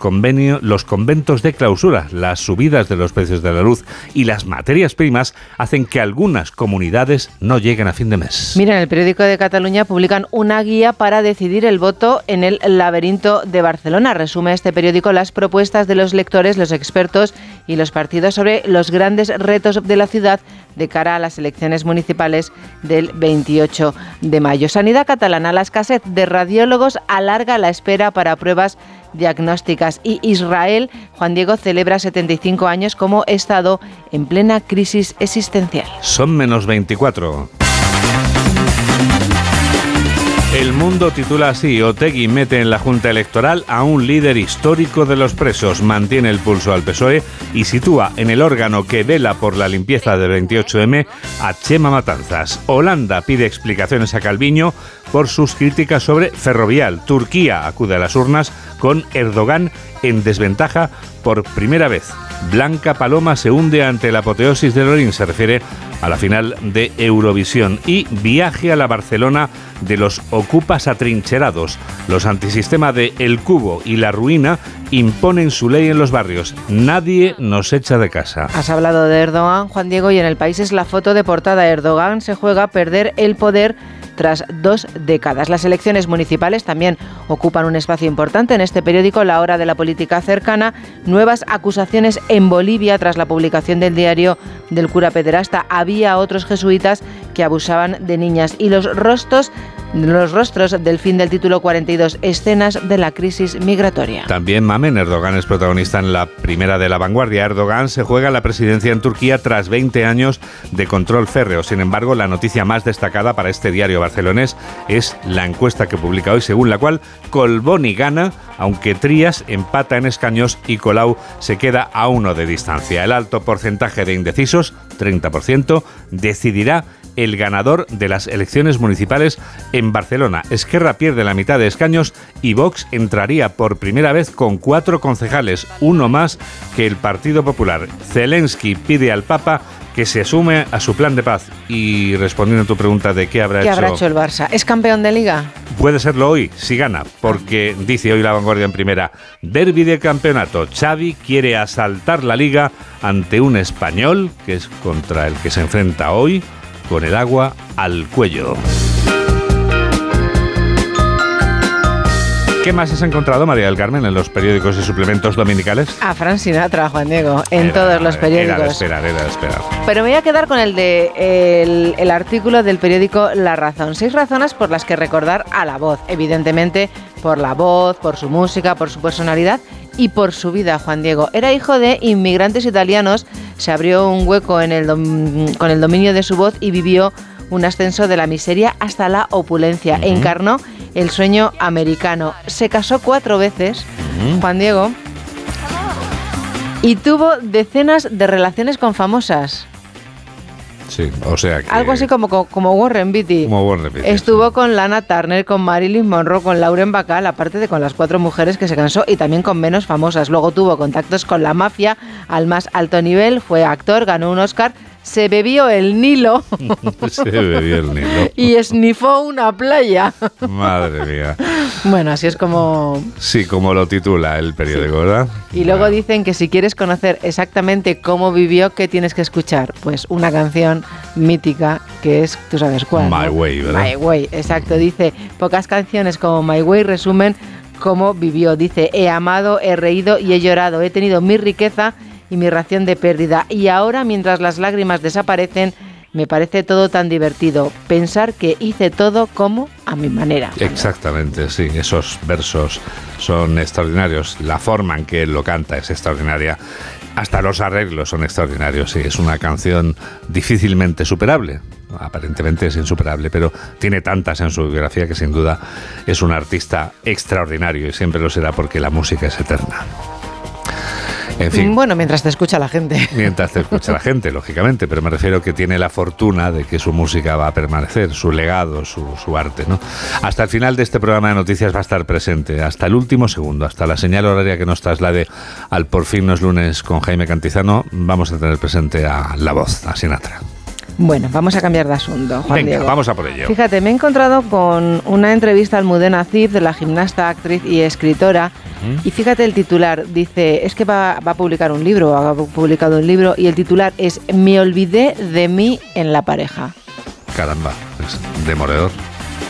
Speaker 1: los conventos de clausura, las subidas de los precios de la luz y las materias primas hacen que algunas comunidades no lleguen a fin de mes.
Speaker 36: Mira, en el periódico de Cataluña publican una guía para decidir el voto en el laberinto de Barcelona. Resume este periódico las propuestas de los lectores, los expertos y los partidos sobre los grandes retos de la ciudad de cara a las elecciones municipales del 28 de mayo. Sanidad catalana, la escasez de radiólogos alarga la espera para pruebas diagnósticas y Israel, Juan Diego, celebra 75 años como Estado en plena crisis existencial.
Speaker 1: Son menos 24. El mundo titula así, Otegui mete en la Junta Electoral a un líder histórico de los presos, mantiene el pulso al PSOE y sitúa en el órgano que vela por la limpieza del 28M a Chema Matanzas. Holanda pide explicaciones a Calviño por sus críticas sobre Ferrovial. Turquía acude a las urnas con Erdogan en desventaja por primera vez. Blanca Paloma se hunde ante la apoteosis de Lorín, se refiere a la final de Eurovisión. Y viaje a la Barcelona de los ocupas atrincherados. Los antisistema de El Cubo y La Ruina imponen su ley en los barrios. Nadie nos echa de casa.
Speaker 36: Has hablado de Erdogan, Juan Diego, y en el país es la foto de portada. Erdogan se juega a perder el poder tras dos décadas. Las elecciones municipales también ocupan un espacio importante en este periódico, La Hora de la Política Cercana. Nuevas acusaciones en Bolivia tras la publicación del diario del cura pederasta. Había otros jesuitas que abusaban de niñas y los rostros los rostros del fin del título 42, escenas de la crisis migratoria.
Speaker 1: También Mamen Erdogan es protagonista en la primera de la vanguardia. Erdogan se juega la presidencia en Turquía tras 20 años de control férreo. Sin embargo, la noticia más destacada para este diario barcelonés es la encuesta que publica hoy, según la cual Colboni gana, aunque Trías empata en escaños y Colau se queda a uno de distancia. El alto porcentaje de indecisos, 30%, decidirá el ganador de las elecciones municipales en Barcelona. Esquerra pierde la mitad de escaños y Vox entraría por primera vez con cuatro concejales, uno más que el Partido Popular. Zelensky pide al Papa que se sume a su plan de paz. Y respondiendo a tu pregunta de qué habrá
Speaker 36: ¿Qué
Speaker 1: hecho...
Speaker 36: habrá hecho el Barça? ¿Es campeón de liga?
Speaker 1: Puede serlo hoy, si gana, porque dice hoy la vanguardia en primera, derby de campeonato. Xavi quiere asaltar la liga ante un español, que es contra el que se enfrenta hoy, con el agua al cuello. ¿Qué más has encontrado, María del Carmen, en los periódicos y suplementos dominicales?
Speaker 36: A Fran Sinatra, Juan Diego, en
Speaker 1: Era-
Speaker 36: todos los periódicos.
Speaker 1: Era de esperar, era de esperar.
Speaker 36: Pero me voy a quedar con el de el, el artículo del periódico La Razón. Seis razones por las que recordar a la voz. Evidentemente, por la voz, por su música, por su personalidad y por su vida, Juan Diego. Era hijo de inmigrantes italianos, se abrió un hueco en el con el dominio de su voz y vivió un ascenso de la miseria hasta la opulencia. Encarnó el sueño americano. Se casó cuatro veces, Juan Diego, y tuvo decenas de relaciones con famosas.
Speaker 1: Sí, o sea que...
Speaker 36: Algo así como, como Warren Beatty.
Speaker 1: Como Warren Beatty,
Speaker 36: Estuvo con Lana Turner, con Marilyn Monroe, con Lauren Bacall, aparte de con las cuatro mujeres que se cansó y también con menos famosas. Luego tuvo contactos con la mafia al más alto nivel, fue actor, ganó un Oscar, se bebió el Nilo <laughs>
Speaker 1: Se bebió el Nilo. <laughs>
Speaker 36: y esnifó una playa.
Speaker 1: Madre mía.
Speaker 36: Bueno, así es como...
Speaker 1: Sí, como lo titula el periódico, ¿verdad?
Speaker 36: Y luego dicen que si quieres conocer exactamente cómo vivió, ¿qué tienes que escuchar? Pues una canción mítica que es, tú sabes cuál.
Speaker 1: My
Speaker 36: ¿no?
Speaker 1: Way, ¿verdad?
Speaker 36: My Way, exacto. Dice, pocas canciones como My Way resumen cómo vivió. Dice, he amado, he reído y he llorado. He tenido mi riqueza y mi ración de pérdida. Y ahora, mientras las lágrimas desaparecen, me parece todo tan divertido. Pensar que hice todo como a mi manera.
Speaker 1: Exactamente, sí, esos versos son extraordinarios. La forma en que él lo canta es extraordinaria. Hasta los arreglos son extraordinarios, sí. Es una canción difícilmente superable. Aparentemente es insuperable, pero tiene tantas en su biografía que sin duda es un artista extraordinario y siempre lo será porque la música es eterna. En fin.
Speaker 36: Bueno, mientras te escucha la gente. <laughs>
Speaker 1: Mientras te escucha la gente, lógicamente, pero me refiero que tiene la fortuna de que su música va a permanecer, su legado, su, su arte, ¿no? Hasta el final de este programa de noticias va a estar presente, hasta el último segundo, hasta la señal horaria que nos traslade al Por fin no es lunes con Jaime Cantizano, vamos a tener presente a la voz, a Sinatra.
Speaker 36: Bueno, vamos a cambiar de asunto, Juan
Speaker 1: Venga,
Speaker 36: Diego.
Speaker 1: vamos a por ello.
Speaker 36: Fíjate, me he encontrado con una entrevista al Mudena Cid, de la gimnasta, actriz y escritora. Y fíjate el titular, dice, es que va, va a publicar un libro, ha publicado un libro, y el titular es Me olvidé de mí en la pareja.
Speaker 1: Caramba, es demoledor.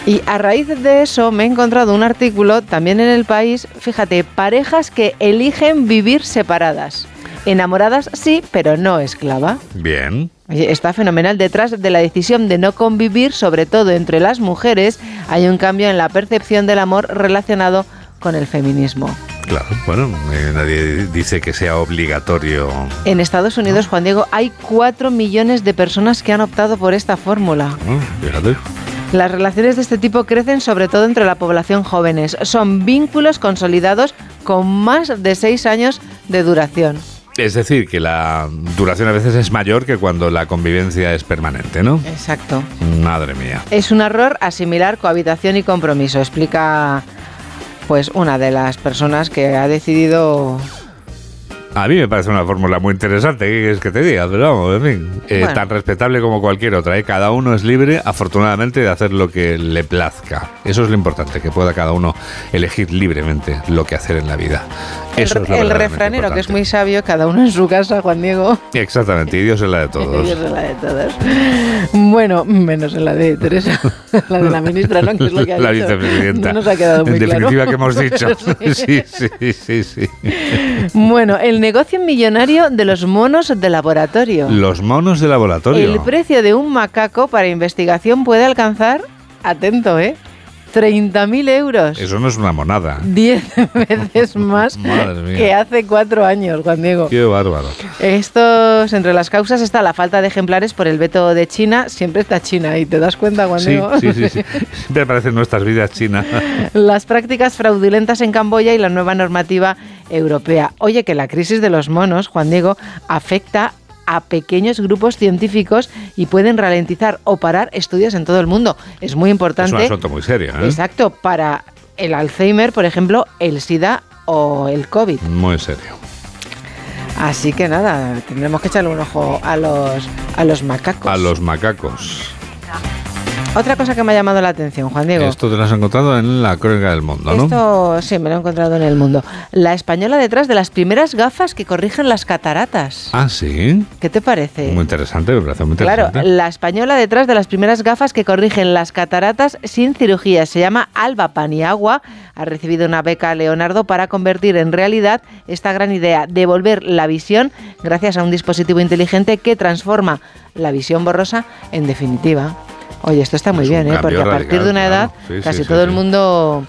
Speaker 36: Y a raíz de eso me he encontrado un artículo también en el país, fíjate, parejas que eligen vivir separadas. Enamoradas sí, pero no esclava.
Speaker 1: Bien.
Speaker 36: Está fenomenal. Detrás de la decisión de no convivir, sobre todo entre las mujeres, hay un cambio en la percepción del amor relacionado con el feminismo.
Speaker 1: Claro, bueno, eh, nadie dice que sea obligatorio.
Speaker 36: En Estados Unidos, Juan Diego, hay 4 millones de personas que han optado por esta fórmula.
Speaker 1: Fíjate.
Speaker 36: Las relaciones de este tipo crecen sobre todo entre la población jóvenes. Son vínculos consolidados con más de seis años de duración.
Speaker 1: Es decir, que la duración a veces es mayor que cuando la convivencia es permanente, ¿no?
Speaker 36: Exacto.
Speaker 1: Madre mía.
Speaker 36: Es un error asimilar cohabitación y compromiso, explica pues una de las personas que ha decidido
Speaker 1: A mí me parece una fórmula muy interesante, ¿qué quieres que te diga? Pero vamos, en fin, eh,
Speaker 36: Bueno.
Speaker 1: tan respetable como cualquier otra. ¿eh? Cada uno es libre, afortunadamente, de hacer lo que le plazca. Eso es lo importante, que pueda cada uno elegir libremente lo que hacer en la vida.
Speaker 36: el,
Speaker 1: Eso es lo
Speaker 36: el refranero, que es muy sabio, cada uno en su casa, Juan Diego.
Speaker 1: Exactamente, y Dios es la de todos.
Speaker 36: Dios es la de todos. Bueno, menos en la de Teresa, <laughs> la de la ministra, ¿no? Que es lo que ha <laughs>
Speaker 1: la
Speaker 36: dicho.
Speaker 1: vicepresidenta.
Speaker 36: No nos ha quedado muy
Speaker 1: en definitiva,
Speaker 36: claro.
Speaker 1: que hemos dicho? <laughs>
Speaker 36: Sí,
Speaker 1: sí, sí, sí.
Speaker 36: Bueno, el negocio millonario de los monos de laboratorio.
Speaker 1: Los monos de laboratorio.
Speaker 36: El precio de un macaco para investigación puede alcanzar, atento, ¿eh? 30.000 euros.
Speaker 1: Eso no es una monada.
Speaker 36: 10 <laughs> veces más que hace cuatro años, Juan Diego.
Speaker 1: Qué bárbaro.
Speaker 36: Estos, entre las causas está la falta de ejemplares por el veto de China. Siempre está China y te das cuenta, Juan
Speaker 1: Sí,
Speaker 36: Diego.
Speaker 1: sí, sí, sí. <laughs> Siempre aparecen nuestras vidas chinas.
Speaker 36: Las prácticas fraudulentas en Camboya y la nueva normativa europea. Oye, que la crisis de los monos, Juan Diego, afecta a pequeños grupos científicos y pueden ralentizar o parar estudios en todo el mundo. Es muy
Speaker 1: Es
Speaker 36: importante.
Speaker 1: un asunto muy serio, ¿eh?
Speaker 36: Exacto, para el Alzheimer, por ejemplo, el SIDA o el COVID.
Speaker 1: Muy serio.
Speaker 36: Así que nada, tendremos que echarle un ojo a los, a los macacos.
Speaker 1: A los macacos.
Speaker 36: Otra cosa que me ha llamado la atención, Juan Diego.
Speaker 1: Esto te lo has encontrado en la crónica del mundo, ¿no?
Speaker 36: Esto sí, me lo he encontrado en el mundo. La española detrás de las primeras gafas que corrigen las cataratas.
Speaker 1: Ah, sí.
Speaker 36: ¿Qué te parece?
Speaker 1: Muy interesante, me parece muy
Speaker 36: Claro,
Speaker 1: interesante.
Speaker 36: la española detrás de las primeras gafas que corrigen las cataratas sin cirugía. Se llama Alba Paniagua. Ha recibido una beca Leonardo para convertir en realidad esta gran idea, devolver la visión gracias a un dispositivo inteligente que transforma la visión borrosa en definitiva. Oye, esto está muy
Speaker 1: Es
Speaker 36: bien, ¿eh? porque a partir de una edad
Speaker 1: claro. Sí,
Speaker 36: casi
Speaker 1: sí,
Speaker 36: todo el mundo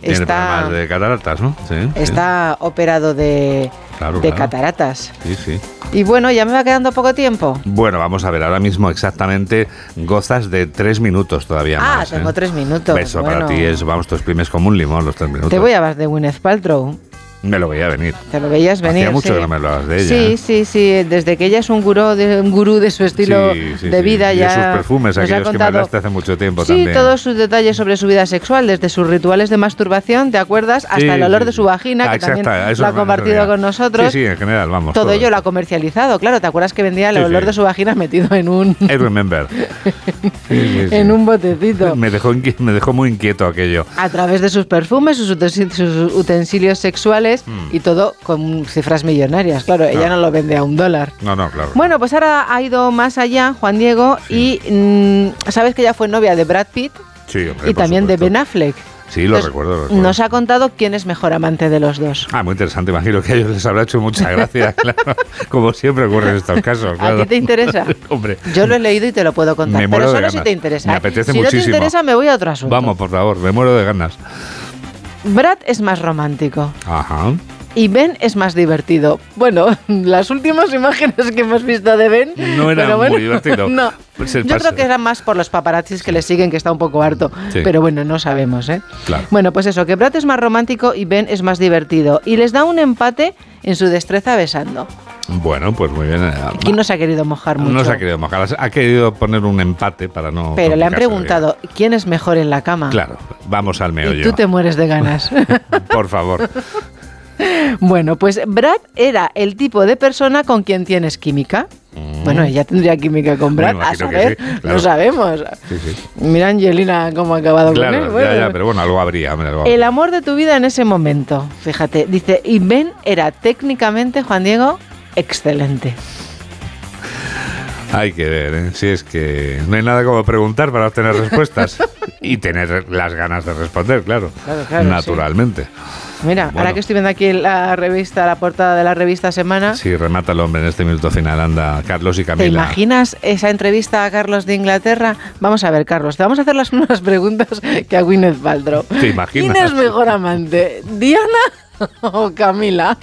Speaker 1: Tiene
Speaker 36: está,
Speaker 1: problemas de cataratas, ¿no? Sí,
Speaker 36: está operado de,
Speaker 1: Claro,
Speaker 36: de
Speaker 1: claro.
Speaker 36: cataratas.
Speaker 1: Sí, sí.
Speaker 36: Y bueno, ya me va quedando poco tiempo.
Speaker 1: Bueno, vamos a ver, ahora mismo exactamente gozas de tres minutos todavía
Speaker 36: Ah,
Speaker 1: más. ¿eh?
Speaker 36: tengo tres minutos.
Speaker 1: Eso
Speaker 36: Bueno.
Speaker 1: para ti es, vamos, tú exprimes como un limón los tres minutos.
Speaker 36: Te voy a hablar de Gwyneth Paltrow.
Speaker 1: Me lo veía venir.
Speaker 36: Te lo veías venir.
Speaker 1: Hacía mucho
Speaker 36: sí.
Speaker 1: que no me hablabas de ella.
Speaker 36: Sí, sí, sí. Desde que ella es un gurú de, un gurú de su estilo
Speaker 1: Sí, sí,
Speaker 36: de
Speaker 1: sí.
Speaker 36: vida,
Speaker 1: y
Speaker 36: ya.
Speaker 1: de sus perfumes, aquellos que me hablaste hace mucho tiempo
Speaker 36: Sí,
Speaker 1: también.
Speaker 36: todos sus detalles sobre su vida sexual, desde sus rituales de masturbación, ¿te acuerdas? Hasta
Speaker 1: Sí,
Speaker 36: el olor
Speaker 1: sí,
Speaker 36: de su
Speaker 1: sí.
Speaker 36: vagina,
Speaker 1: Ah,
Speaker 36: que también
Speaker 1: exacto, a eso
Speaker 36: lo ha compartido con nosotros.
Speaker 1: Sí, sí, en general, vamos.
Speaker 36: Todo ello lo ha comercializado, claro. ¿Te acuerdas que vendía el
Speaker 1: Sí,
Speaker 36: olor
Speaker 1: sí.
Speaker 36: de su vagina metido en un,
Speaker 1: I remember. <laughs> Sí, sí, <laughs> sí.
Speaker 36: en un botecito? <laughs>
Speaker 1: Me dejó, me dejó muy inquieto aquello.
Speaker 36: a través de sus perfumes, sus, utensi- sus utensilios sexuales
Speaker 1: Hmm.
Speaker 36: y todo con cifras millonarias. Claro, ella no lo vende a un dólar.
Speaker 1: No, no, claro.
Speaker 36: Bueno, pues ahora ha ido más allá, Juan Diego, y mm, sabes que ella fue novia de Brad Pitt
Speaker 1: Sí, hombre,
Speaker 36: y también de. Ben Affleck.
Speaker 1: Sí, lo
Speaker 36: Entonces,
Speaker 1: recuerdo, lo recuerdo.
Speaker 36: Nos ha contado quién es mejor amante de los dos.
Speaker 1: Ah, muy interesante. Imagino que a ellos les habrá hecho mucha gracia, <laughs> claro. Como siempre ocurre en estos casos.
Speaker 36: ¿A
Speaker 1: claro.
Speaker 36: ti te interesa? <laughs>
Speaker 1: Hombre,
Speaker 36: Yo lo he leído y te lo puedo contar,
Speaker 1: Me muero
Speaker 36: pero
Speaker 1: de
Speaker 36: solo si te interesa.
Speaker 1: Me apetece
Speaker 36: si no te
Speaker 1: muchísimo.
Speaker 36: interesa, me voy a otro asunto.
Speaker 1: vamos, por favor, me muero de ganas.
Speaker 36: Brad es más romántico.
Speaker 1: Ajá.
Speaker 36: Y Ben es más divertido. Bueno, <laughs> las últimas imágenes que hemos visto de Ben.
Speaker 1: No era
Speaker 36: pero
Speaker 1: muy
Speaker 36: bueno,
Speaker 1: divertido. <laughs>
Speaker 36: No.
Speaker 1: Pues
Speaker 36: Yo creo que era más por los paparazzis que le siguen, que está un poco harto.
Speaker 1: Sí.
Speaker 36: Pero bueno, no sabemos, ¿eh?
Speaker 1: Claro.
Speaker 36: Bueno, pues eso, que Brad es más romántico y Ben es más divertido. Y les da un empate en su destreza besando.
Speaker 1: Bueno, pues muy bien. eh,
Speaker 36: Aquí no se ha querido mojar mucho.
Speaker 1: No se ha querido mojar, ha querido poner un empate para no.
Speaker 36: pero le han preguntado, ¿quién es mejor en la cama?
Speaker 1: Claro, vamos al
Speaker 36: Y
Speaker 1: meollo.
Speaker 36: tú te mueres de ganas. <laughs>
Speaker 1: Por favor.
Speaker 36: Bueno, pues Brad era el tipo de persona con quien tienes química. Bueno, ella tendría química con Brad,
Speaker 1: Mm.
Speaker 36: A saber,
Speaker 1: sí,
Speaker 36: no
Speaker 1: claro.
Speaker 36: sabemos.
Speaker 1: Sí, sí.
Speaker 36: Mira Angelina cómo ha acabado con él.
Speaker 1: Claro,
Speaker 36: Bueno,
Speaker 1: ya, ya, pero bueno, algo habría. hombre, algo
Speaker 36: el amor de tu vida en ese momento, fíjate, dice, y Ben era técnicamente, Juan Diego, excelente.
Speaker 1: Hay que ver, ¿eh? Si es que no hay nada como preguntar para obtener respuestas <laughs> y tener las ganas de responder, claro.
Speaker 36: Claro, claro,
Speaker 1: Naturalmente.
Speaker 36: Mira,
Speaker 1: Bueno.
Speaker 36: ahora que estoy viendo aquí la revista, la portada de la revista Semana,
Speaker 1: Sí, remata el hombre en este minuto final. Anda, Carlos y
Speaker 36: ¿te
Speaker 1: Camila.
Speaker 36: imaginas esa entrevista a Carlos de Inglaterra? Vamos a ver, Carlos, te vamos a hacer las <laughs> mismas preguntas que a Gwyneth Paltrow.
Speaker 1: ¿Te imaginas?
Speaker 36: ¿Quién es mejor amante? ¿Diana <laughs> o Camila?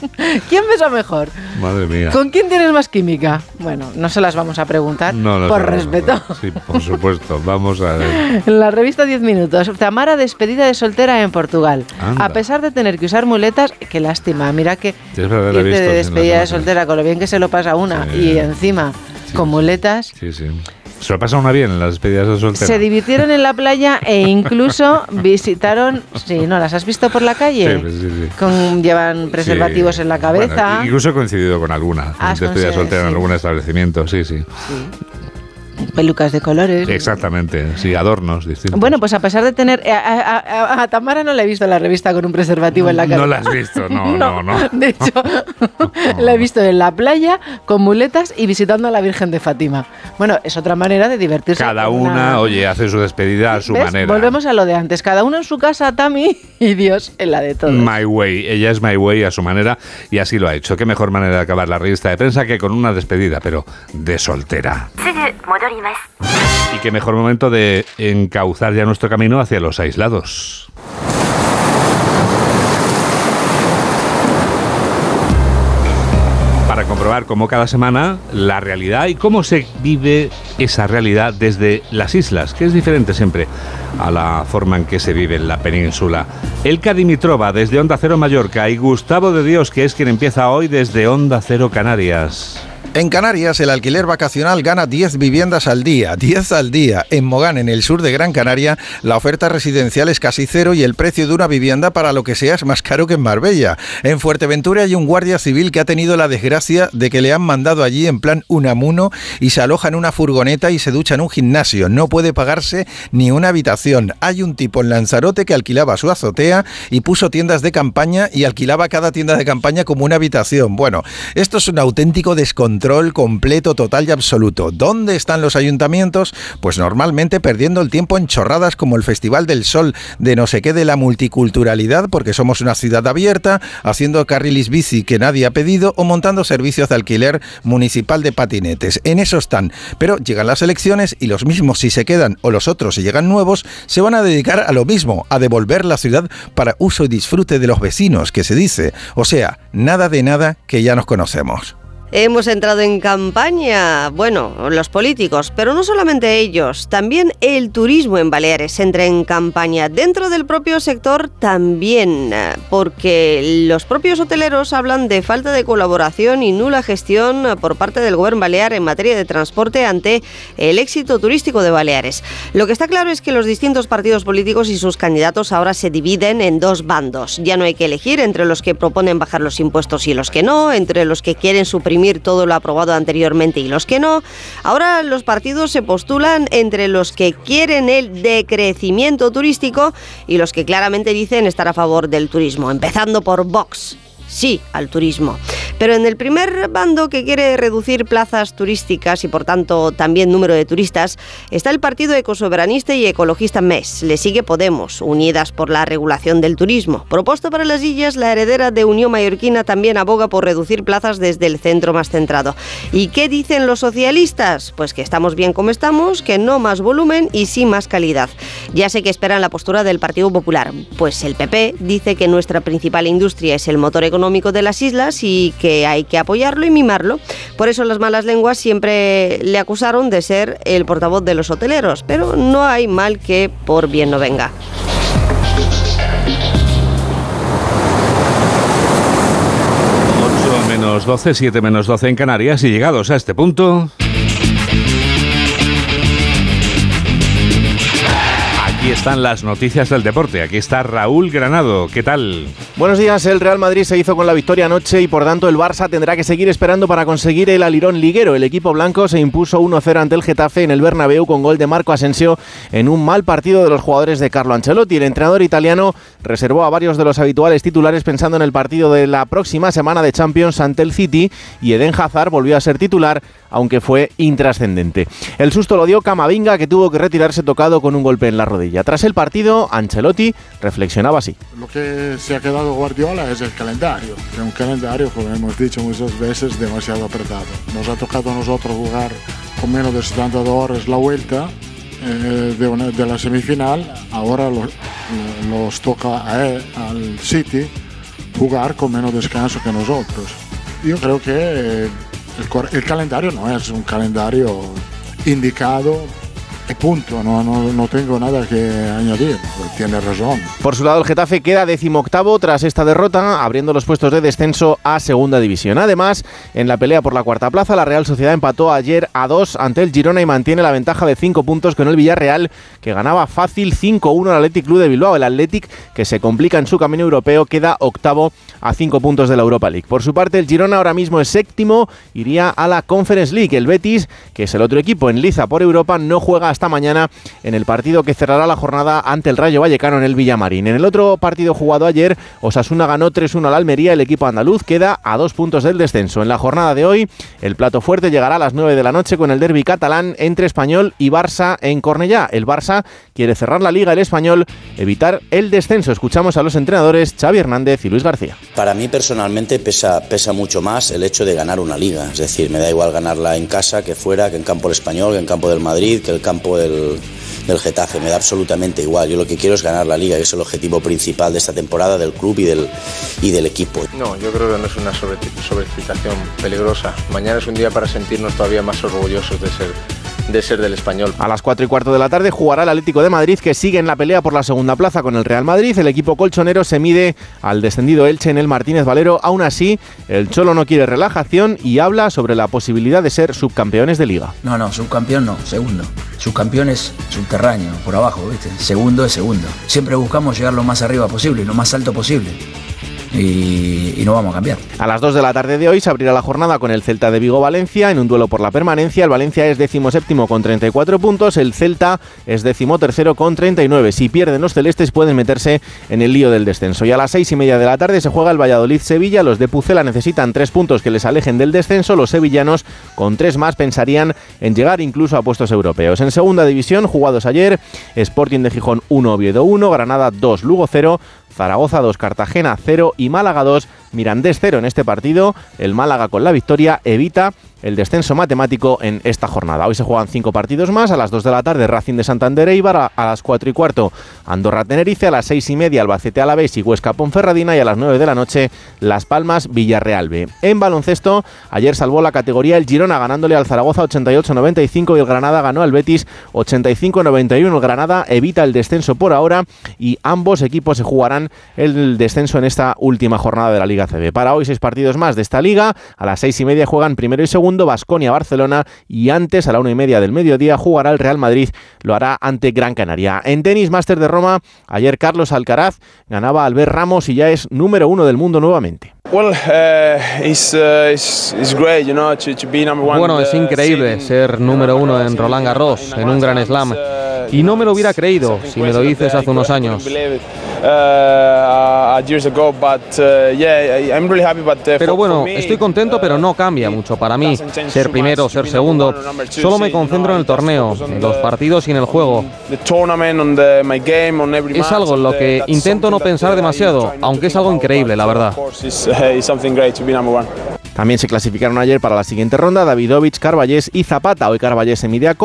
Speaker 36: ¿Quién besa mejor?
Speaker 1: Madre mía.
Speaker 36: ¿Con quién tienes más química? Bueno, no se las vamos a preguntar
Speaker 1: No,
Speaker 36: por respeto.
Speaker 1: Sí, por supuesto. Vamos a ver. <laughs>
Speaker 36: En la revista 10 minutos, Tamara despedida de soltera en Portugal.
Speaker 1: Anda.
Speaker 36: A pesar de tener que usar muletas, qué lástima, mira que
Speaker 1: verdad,
Speaker 36: irte de despedida de soltera con lo bien que se lo pasa una
Speaker 1: Sí.
Speaker 36: y encima con muletas.
Speaker 1: Sí, sí. Se lo pasa una bien en las despedidas de soltera.
Speaker 36: Se divirtieron en la playa e incluso <laughs> visitaron, sí, ¿no? ¿Las has visto por la calle?
Speaker 1: Sí, pues sí, sí.
Speaker 36: Con, llevan preservativos en la cabeza.
Speaker 1: Bueno, incluso he coincidido con alguna.
Speaker 36: Has
Speaker 1: despedida soltera en algún establecimiento, sí, sí
Speaker 36: pelucas de colores.
Speaker 1: Exactamente, sí, adornos distintos.
Speaker 36: Bueno, pues a pesar de tener. Eh, a, Tamara no le he visto la revista con un preservativo en la cara.
Speaker 1: No la has visto, <laughs> no, no, no.
Speaker 36: De hecho, <laughs> la he visto en la playa, con muletas y visitando a la Virgen de Fátima. Bueno, es otra manera de divertirse.
Speaker 1: Cada una, oye, hace su despedida a su manera.
Speaker 36: Volvemos a lo de antes. Cada uno en su casa, Tami, <laughs> y Dios en la de todos.
Speaker 1: My way. Ella es my way a su manera y así lo ha hecho. Qué mejor manera de acabar la revista de prensa que con una despedida, pero de soltera.
Speaker 50: Sí, sí,
Speaker 1: y qué mejor momento de encauzar ya nuestro camino hacia los aislados. Para comprobar como cada semana la realidad y cómo se vive esa realidad desde las islas, que es diferente siempre a la forma en que se vive en la península. Elka Dimitrova desde Onda Cero Mallorca y Gustavo de Dios, que es quien empieza hoy desde Onda Cero Canarias.
Speaker 51: En Canarias, el alquiler vacacional gana 10 viviendas al día, 10 al día. En Mogán, en el sur de Gran Canaria, la oferta residencial es casi cero y el precio de una vivienda para lo que sea es más caro que en Marbella. En Fuerteventura hay un guardia civil que ha tenido la desgracia de que le han mandado allí en plan unamuno y se aloja en una furgoneta y se ducha en un gimnasio. No puede pagarse ni una habitación. Hay un tipo en Lanzarote que alquilaba su azotea y puso tiendas de campaña y alquilaba cada tienda de campaña como una habitación. Bueno, esto es un auténtico descontrol completo, total y absoluto. ¿Dónde están los ayuntamientos? Pues normalmente perdiendo el tiempo en chorradas como el Festival del Sol de no sé qué de la multiculturalidad, porque somos una ciudad abierta, haciendo carrilis bici que nadie ha pedido o montando servicios de alquiler municipal de patinetes. En eso están. Pero llegan las elecciones y los mismos si se quedan o los otros si llegan nuevos, se van a dedicar a lo mismo, a devolver la ciudad para uso y disfrute de los vecinos, que se dice. O sea, nada de nada que ya nos conocemos.
Speaker 52: Hemos entrado en campaña, bueno, los políticos, pero no solamente ellos, también el turismo en Baleares entra en campaña. Dentro del propio sector también, porque los propios hoteleros hablan de falta de colaboración y nula gestión por parte del gobierno balear en materia de transporte ante el éxito turístico de Baleares. Lo que está claro es que los distintos partidos políticos y sus candidatos ahora se dividen en dos bandos. Ya no hay que elegir entre los que proponen bajar los impuestos y los que no, entre los que quieren suprimir todo lo aprobado anteriormente y los que no. Ahora los partidos se postulan entre los que quieren el decrecimiento turístico y los que claramente dicen estar a favor del turismo, empezando por Vox sí al turismo. Pero en el primer bando que quiere reducir plazas turísticas y por tanto también número de turistas, está el partido ecosoberanista y ecologista MES. Le sigue Podemos, Unidas por la Regulación del Turismo. Propuesto para las Illas, la heredera de Unión Mallorquina también aboga por reducir plazas desde el centro más centrado. ¿Y qué dicen los socialistas? Pues que estamos bien como estamos, que no más volumen y sí más calidad. Ya sé que esperan la postura del Partido Popular. Pues el PP dice que nuestra principal industria es el motor económico de las islas y que hay que apoyarlo y mimarlo. Por eso las malas lenguas siempre le acusaron de ser el portavoz de los hoteleros, pero no hay mal que por bien no venga.
Speaker 1: Menos 12, 7 menos 12 en Canarias y llegados a este punto... Aquí están las noticias del deporte. Aquí está Raúl Granado. ¿Qué tal?
Speaker 53: Buenos días, el Real Madrid se hizo con la victoria anoche y por tanto el Barça tendrá que seguir esperando para conseguir el alirón liguero. El equipo blanco se impuso 1-0 ante el Getafe en el Bernabéu con gol de Marco Asensio en un mal partido de los jugadores de Carlo Ancelotti. El entrenador italiano reservó a varios de los habituales titulares pensando en el partido de la próxima semana de Champions ante el City y Eden Hazard volvió a ser titular aunque fue intrascendente. El susto lo dio Camavinga que tuvo que retirarse tocado con un golpe en la rodilla. Tras el partido, Ancelotti reflexionaba así.
Speaker 54: Lo que se ha quedado Guardiola es el calendario, que un calendario, como hemos dicho muchas veces, demasiado apretado. Nos ha tocado a nosotros jugar con menos de 72 horas la vuelta eh, de, la semifinal, ahora lo- los toca a él, al City jugar con menos descanso que nosotros. Yo creo que el, el calendario no es un calendario indicado punto, no, no, no, tengo nada que añadir, tiene razón.
Speaker 53: Por su lado, el Getafe queda decimoctavo tras esta derrota, abriendo los puestos de descenso a Segunda División. Además, en la pelea por la cuarta plaza, la Real Sociedad empató ayer a 2 ante el Girona y mantiene la ventaja de 5 puntos con el Villarreal, que ganaba fácil 5-1 al Athletic Club de Bilbao. El Athletic, que se complica en su camino europeo, queda octavo a 5 puntos de la Europa League. Por su parte, el Girona ahora mismo es séptimo, iría a la Conference League. El Betis, que es el otro equipo en liza por Europa, no juega esta mañana en el partido que cerrará la jornada ante el Rayo Vallecano en el Villamarín. En el otro partido jugado ayer, Osasuna ganó 3-1 al Almería, el equipo andaluz queda a dos puntos del descenso. En la jornada de hoy, el plato fuerte llegará a las 9 de la noche con el derby catalán entre Español y Barça en Cornellá. El Barça quiere cerrar la liga, el Español evitar el descenso. Escuchamos a los entrenadores Xavi Hernández y Luis García.
Speaker 55: Para mí personalmente pesa, pesa mucho más el hecho de ganar una liga. Es decir, me da igual ganarla en casa que fuera, que en campo del Español, que en campo del Madrid, que el campo del, del Getafe, me da absolutamente igual. Yo lo que quiero es ganar la liga, que es el objetivo principal de esta temporada del club y del, y del equipo.
Speaker 56: No, yo creo que no es una sobre, sobreexcitación peligrosa. Mañana es un día para sentirnos todavía más orgullosos de ser de ser del español.
Speaker 53: A las 4 y cuarto de la tarde jugará el Atlético de Madrid que sigue en la pelea por la segunda plaza con el Real Madrid. El equipo colchonero se mide al descendido Elche en el Martínez Valero. Aún así, el Cholo no quiere relajación y habla sobre la posibilidad de ser subcampeones de liga.
Speaker 57: No, no, subcampeón no, segundo. Subcampeón es subterráneo, por abajo, ¿viste? Segundo es segundo. Siempre buscamos llegar lo más arriba posible, lo más alto posible y, no vamos a cambiar.
Speaker 53: A las 2 de la tarde de hoy se abrirá la jornada con el Celta de Vigo-Valencia en un duelo por la permanencia. El Valencia es décimo séptimo con 34 puntos, el Celta es décimo tercero con 39. Si pierden los celestes pueden meterse en el lío del descenso. Y a las 6 y media de la tarde se juega el Valladolid-Sevilla. Los de Pucela necesitan tres puntos que les alejen del descenso. Los sevillanos con tres más pensarían en llegar incluso a puestos europeos. En segunda división, jugados ayer, Sporting de Gijón 1, Oviedo 1, Granada 2, Lugo 0, Zaragoza 2, Cartagena 0 y Málaga 2, Mirandés 0 en este partido. El Málaga con la victoria evita el descenso matemático en esta jornada. Hoy se juegan cinco partidos más, a las 2 de la tarde Racing de Santander Eibar, a, las 4 y cuarto Andorra Tenerife, a las 6 y media Albacete Alavés y Huesca Ponferradina y a las 9 de la noche Las Palmas Villarreal B. En baloncesto, ayer salvó la categoría el Girona ganándole al Zaragoza 88-95 y el Granada ganó al Betis 85-91. El Granada evita el descenso por ahora y ambos equipos se jugarán el descenso en esta última jornada de la Liga CB. Para hoy seis partidos más de esta liga, a las 6 y media juegan primero y segundo Basconia Barcelona y antes a la una y media del mediodía jugará el Real Madrid, lo hará ante Gran Canaria. En tenis Máster de Roma, ayer Carlos Alcaraz ganaba a Albert Ramos y ya es número uno del mundo nuevamente.
Speaker 58: Bueno,
Speaker 59: es increíble ser número uno en Roland Garros, en un Gran Slam. Y no me lo hubiera creído si me lo dices hace unos años. Pero bueno, estoy contento, pero no cambia mucho para mí. Ser primero, ser segundo. Solo me concentro en el torneo, en los partidos y en el juego. Es algo en lo que intento no pensar demasiado, aunque es algo increíble, la verdad. Uh, it's something great to be number one.
Speaker 53: También se clasificaron ayer para la siguiente ronda Davidovich, Carballés y Zapata. Hoy Carballés se mide a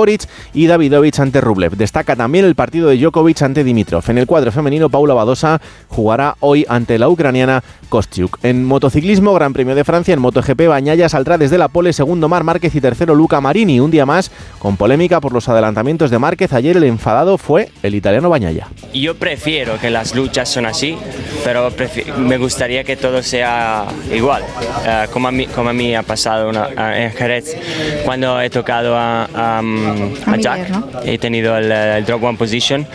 Speaker 53: y Davidovich ante Rublev. Destaca también el partido de Djokovic ante Dimitrov. En el cuadro femenino, Paula Badosa jugará hoy ante la ucraniana Kostiuk. En motociclismo, Gran Premio de Francia, en MotoGP, Bañaya saldrá desde la pole, segundo Mar Márquez y tercero Luca Marini. Un día más con polémica por los adelantamientos de Márquez. Ayer el enfadado fue el italiano Bañaya.
Speaker 60: Yo prefiero que las luchas son así, pero me gustaría que todo sea igual, uh, como como a mí ha pasado una, en Jerez, cuando he tocado a, a, Jack, he tenido el, el, drop one position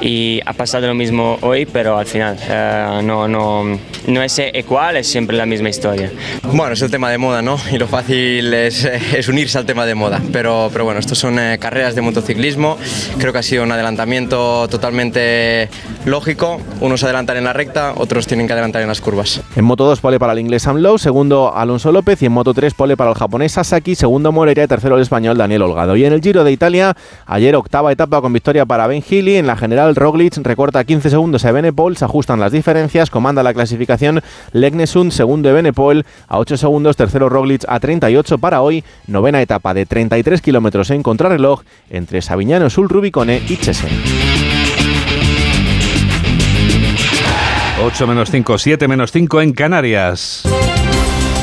Speaker 60: y ha pasado lo mismo hoy, pero al final uh, no, no, no es igual, es siempre la misma historia.
Speaker 61: Bueno, es el tema de moda, ¿no? Y lo fácil es, es unirse al tema de moda, pero, pero bueno, estos son eh, carreras de motociclismo, creo que ha sido un adelantamiento totalmente lógico, unos adelantan en la recta, otros tienen que adelantar en las curvas.
Speaker 53: En Moto 2 pole para el inglés Sam Lowe, segundo Alonso López y en Moto 3 pole para el japonés Sasaki, segundo Moreira y tercero el español Daniel Holgado. Y en el Giro de Italia, ayer octava etapa con victoria para Ben Healy, en la general Roglic recorta 15 segundos a Benepol, se ajustan las diferencias, comanda la clasificación Legnesund, segundo de Benepol a 8 segundos, tercero Roglic a 38 para hoy, novena etapa de 33 kilómetros en contrarreloj entre Sabiñano Sul Rubicone y Chesen.
Speaker 1: 8 menos 5, 7 menos 5 en Canarias.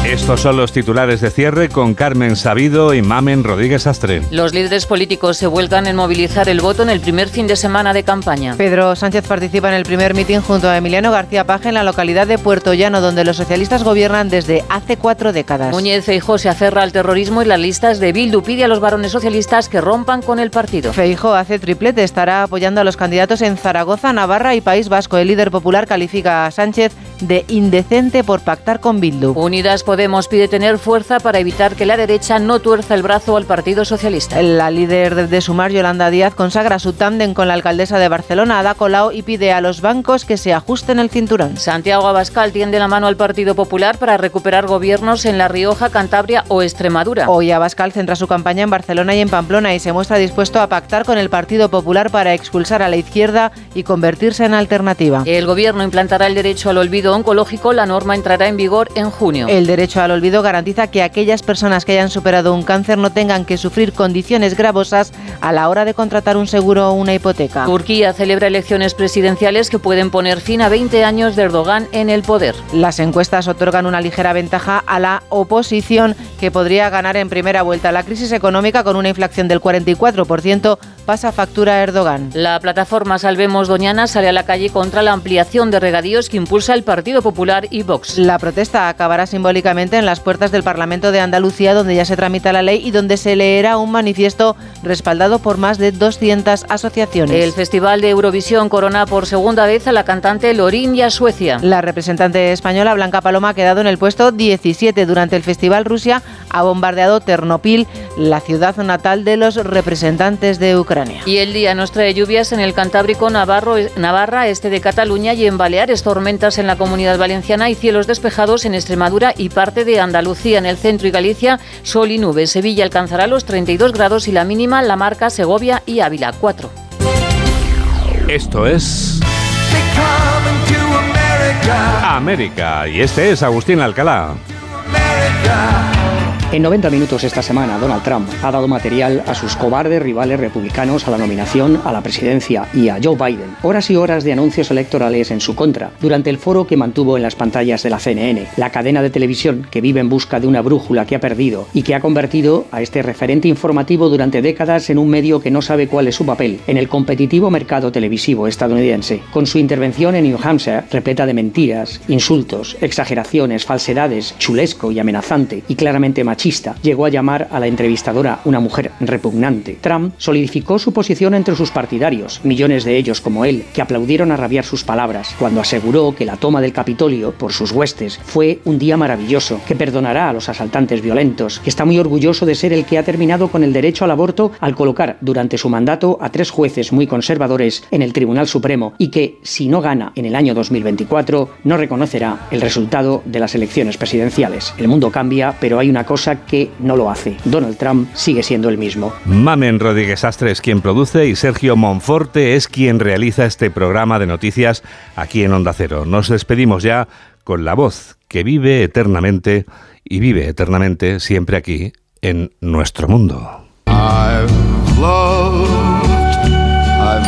Speaker 1: Estos son los titulares de cierre con Carmen Sabido y Mamen Rodríguez Astre.
Speaker 4: Los líderes políticos se vuelcan en movilizar el voto en el primer fin de semana de campaña.
Speaker 36: Pedro Sánchez participa en el primer mitin junto a Emiliano García Paje en la localidad de Puerto Llano, donde los socialistas gobiernan desde hace cuatro décadas.
Speaker 4: Muñez Feijó se aferra al terrorismo y las listas de Bildu pide a los varones socialistas que rompan con el partido.
Speaker 36: Feijó hace triplete, estará apoyando a los candidatos en Zaragoza, Navarra y País Vasco. El líder popular califica a Sánchez de indecente por pactar con Bildu.
Speaker 4: Unidas Podemos pide tener fuerza para evitar que la derecha no tuerza el brazo al Partido Socialista.
Speaker 36: La líder de Sumar, Yolanda Díaz, consagra su tándem con la alcaldesa de Barcelona, Ada Colau, y pide a los bancos que se ajusten el cinturón.
Speaker 4: Santiago Abascal tiende la mano al Partido Popular para recuperar gobiernos en La Rioja, Cantabria o Extremadura.
Speaker 36: Hoy Abascal centra su campaña en Barcelona y en Pamplona y se muestra dispuesto a pactar con el Partido Popular para expulsar a la izquierda y convertirse en alternativa.
Speaker 4: El gobierno implantará el derecho al olvido oncológico. La norma entrará en vigor en junio.
Speaker 36: El derecho al olvido garantiza que aquellas personas que hayan superado un cáncer no tengan que sufrir condiciones gravosas a la hora de contratar un seguro o una hipoteca.
Speaker 4: Turquía celebra elecciones presidenciales que pueden poner fin a 20 años de Erdogan en el poder.
Speaker 36: Las encuestas otorgan una ligera ventaja a la oposición que podría ganar en primera vuelta. La crisis económica con una inflación del 44% pasa factura a Erdogan.
Speaker 4: La plataforma Salvemos Doñana sale a la calle contra la ampliación de regadíos que impulsa el Partido Popular y Vox.
Speaker 36: La protesta acabará simbólicamente en las puertas del Parlamento de Andalucía, donde ya se tramita la ley y donde se leerá un manifiesto respaldado por más de 200 asociaciones.
Speaker 4: El Festival de Eurovisión corona por segunda vez a la cantante Lorin y a Suecia.
Speaker 36: La representante española Blanca Paloma ha quedado en el puesto 17 durante el festival. Rusia ha bombardeado Ternopil, la ciudad natal de los representantes de Ucrania.
Speaker 4: Y el día nos trae lluvias en el Cantábrico, Navarro, Navarra, este de Cataluña y en Baleares, tormentas en la comunidad valenciana y cielos despejados en Extremadura y parte de Andalucía. En el centro y Galicia, sol y nubes. Sevilla alcanzará los 32 grados y la mínima la marca Segovia y Ávila 4.
Speaker 1: Esto es América y este es Agustín Alcalá.
Speaker 62: En 90 minutos esta semana, Donald Trump ha dado material a sus cobardes rivales republicanos a la nominación a la presidencia y a Joe Biden. Horas y horas de anuncios electorales en su contra, durante el foro que mantuvo en las pantallas de la CNN, la cadena de televisión que vive en busca de una brújula que ha perdido y que ha convertido a este referente informativo durante décadas en un medio que no sabe cuál es su papel en el competitivo mercado televisivo estadounidense. Con su intervención en New Hampshire, repleta de mentiras, insultos, exageraciones, falsedades, chulesco y amenazante y claramente machista, llegó a llamar a la entrevistadora una mujer repugnante. Trump solidificó su posición entre sus partidarios, millones de ellos como él, que aplaudieron a rabiar sus palabras, cuando aseguró que la toma del Capitolio por sus huestes fue un día maravilloso, que perdonará a los asaltantes violentos, que está muy orgulloso de ser el que ha terminado con el derecho al aborto al colocar durante su mandato a tres jueces muy conservadores en el Tribunal Supremo y que, si no gana en el año 2024, no reconocerá el resultado de las elecciones presidenciales. El mundo cambia, pero hay una cosa que no lo hace. Donald Trump sigue siendo el mismo.
Speaker 1: Mamen Rodríguez Astre es quien produce y Sergio Monforte es quien realiza este programa de noticias aquí en Onda Cero. Nos despedimos ya con la voz que vive eternamente y vive eternamente siempre aquí en nuestro mundo.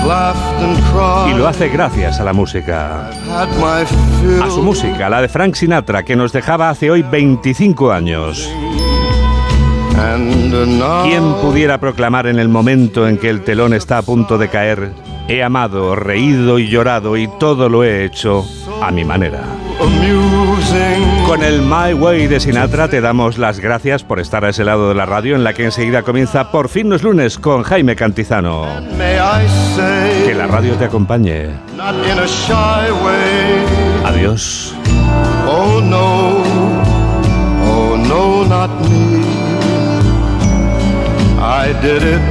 Speaker 1: Y lo hace gracias a la música. A su música, la de Frank Sinatra, que nos dejaba hace hoy 25 años. ¿Quién pudiera proclamar en el momento en que el telón está a punto de caer, he amado, reído y llorado y todo lo he hecho a mi manera? Con el My Way de Sinatra te damos las gracias por estar a ese lado de la radio en la que enseguida comienza Por fin los lunes con Jaime Cantizano. Que la radio te acompañe. Adiós.
Speaker 63: Oh no, oh no, not me. I did it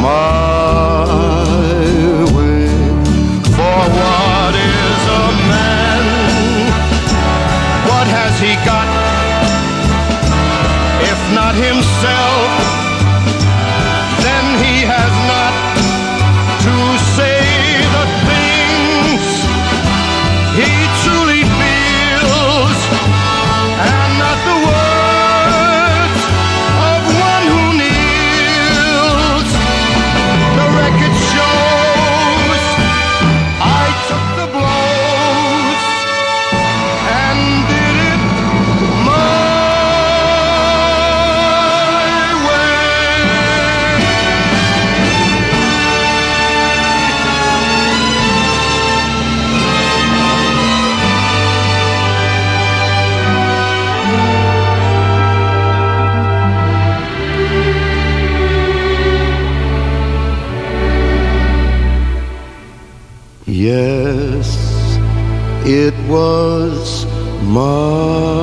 Speaker 63: my way. For not himself, Yes, it was mine.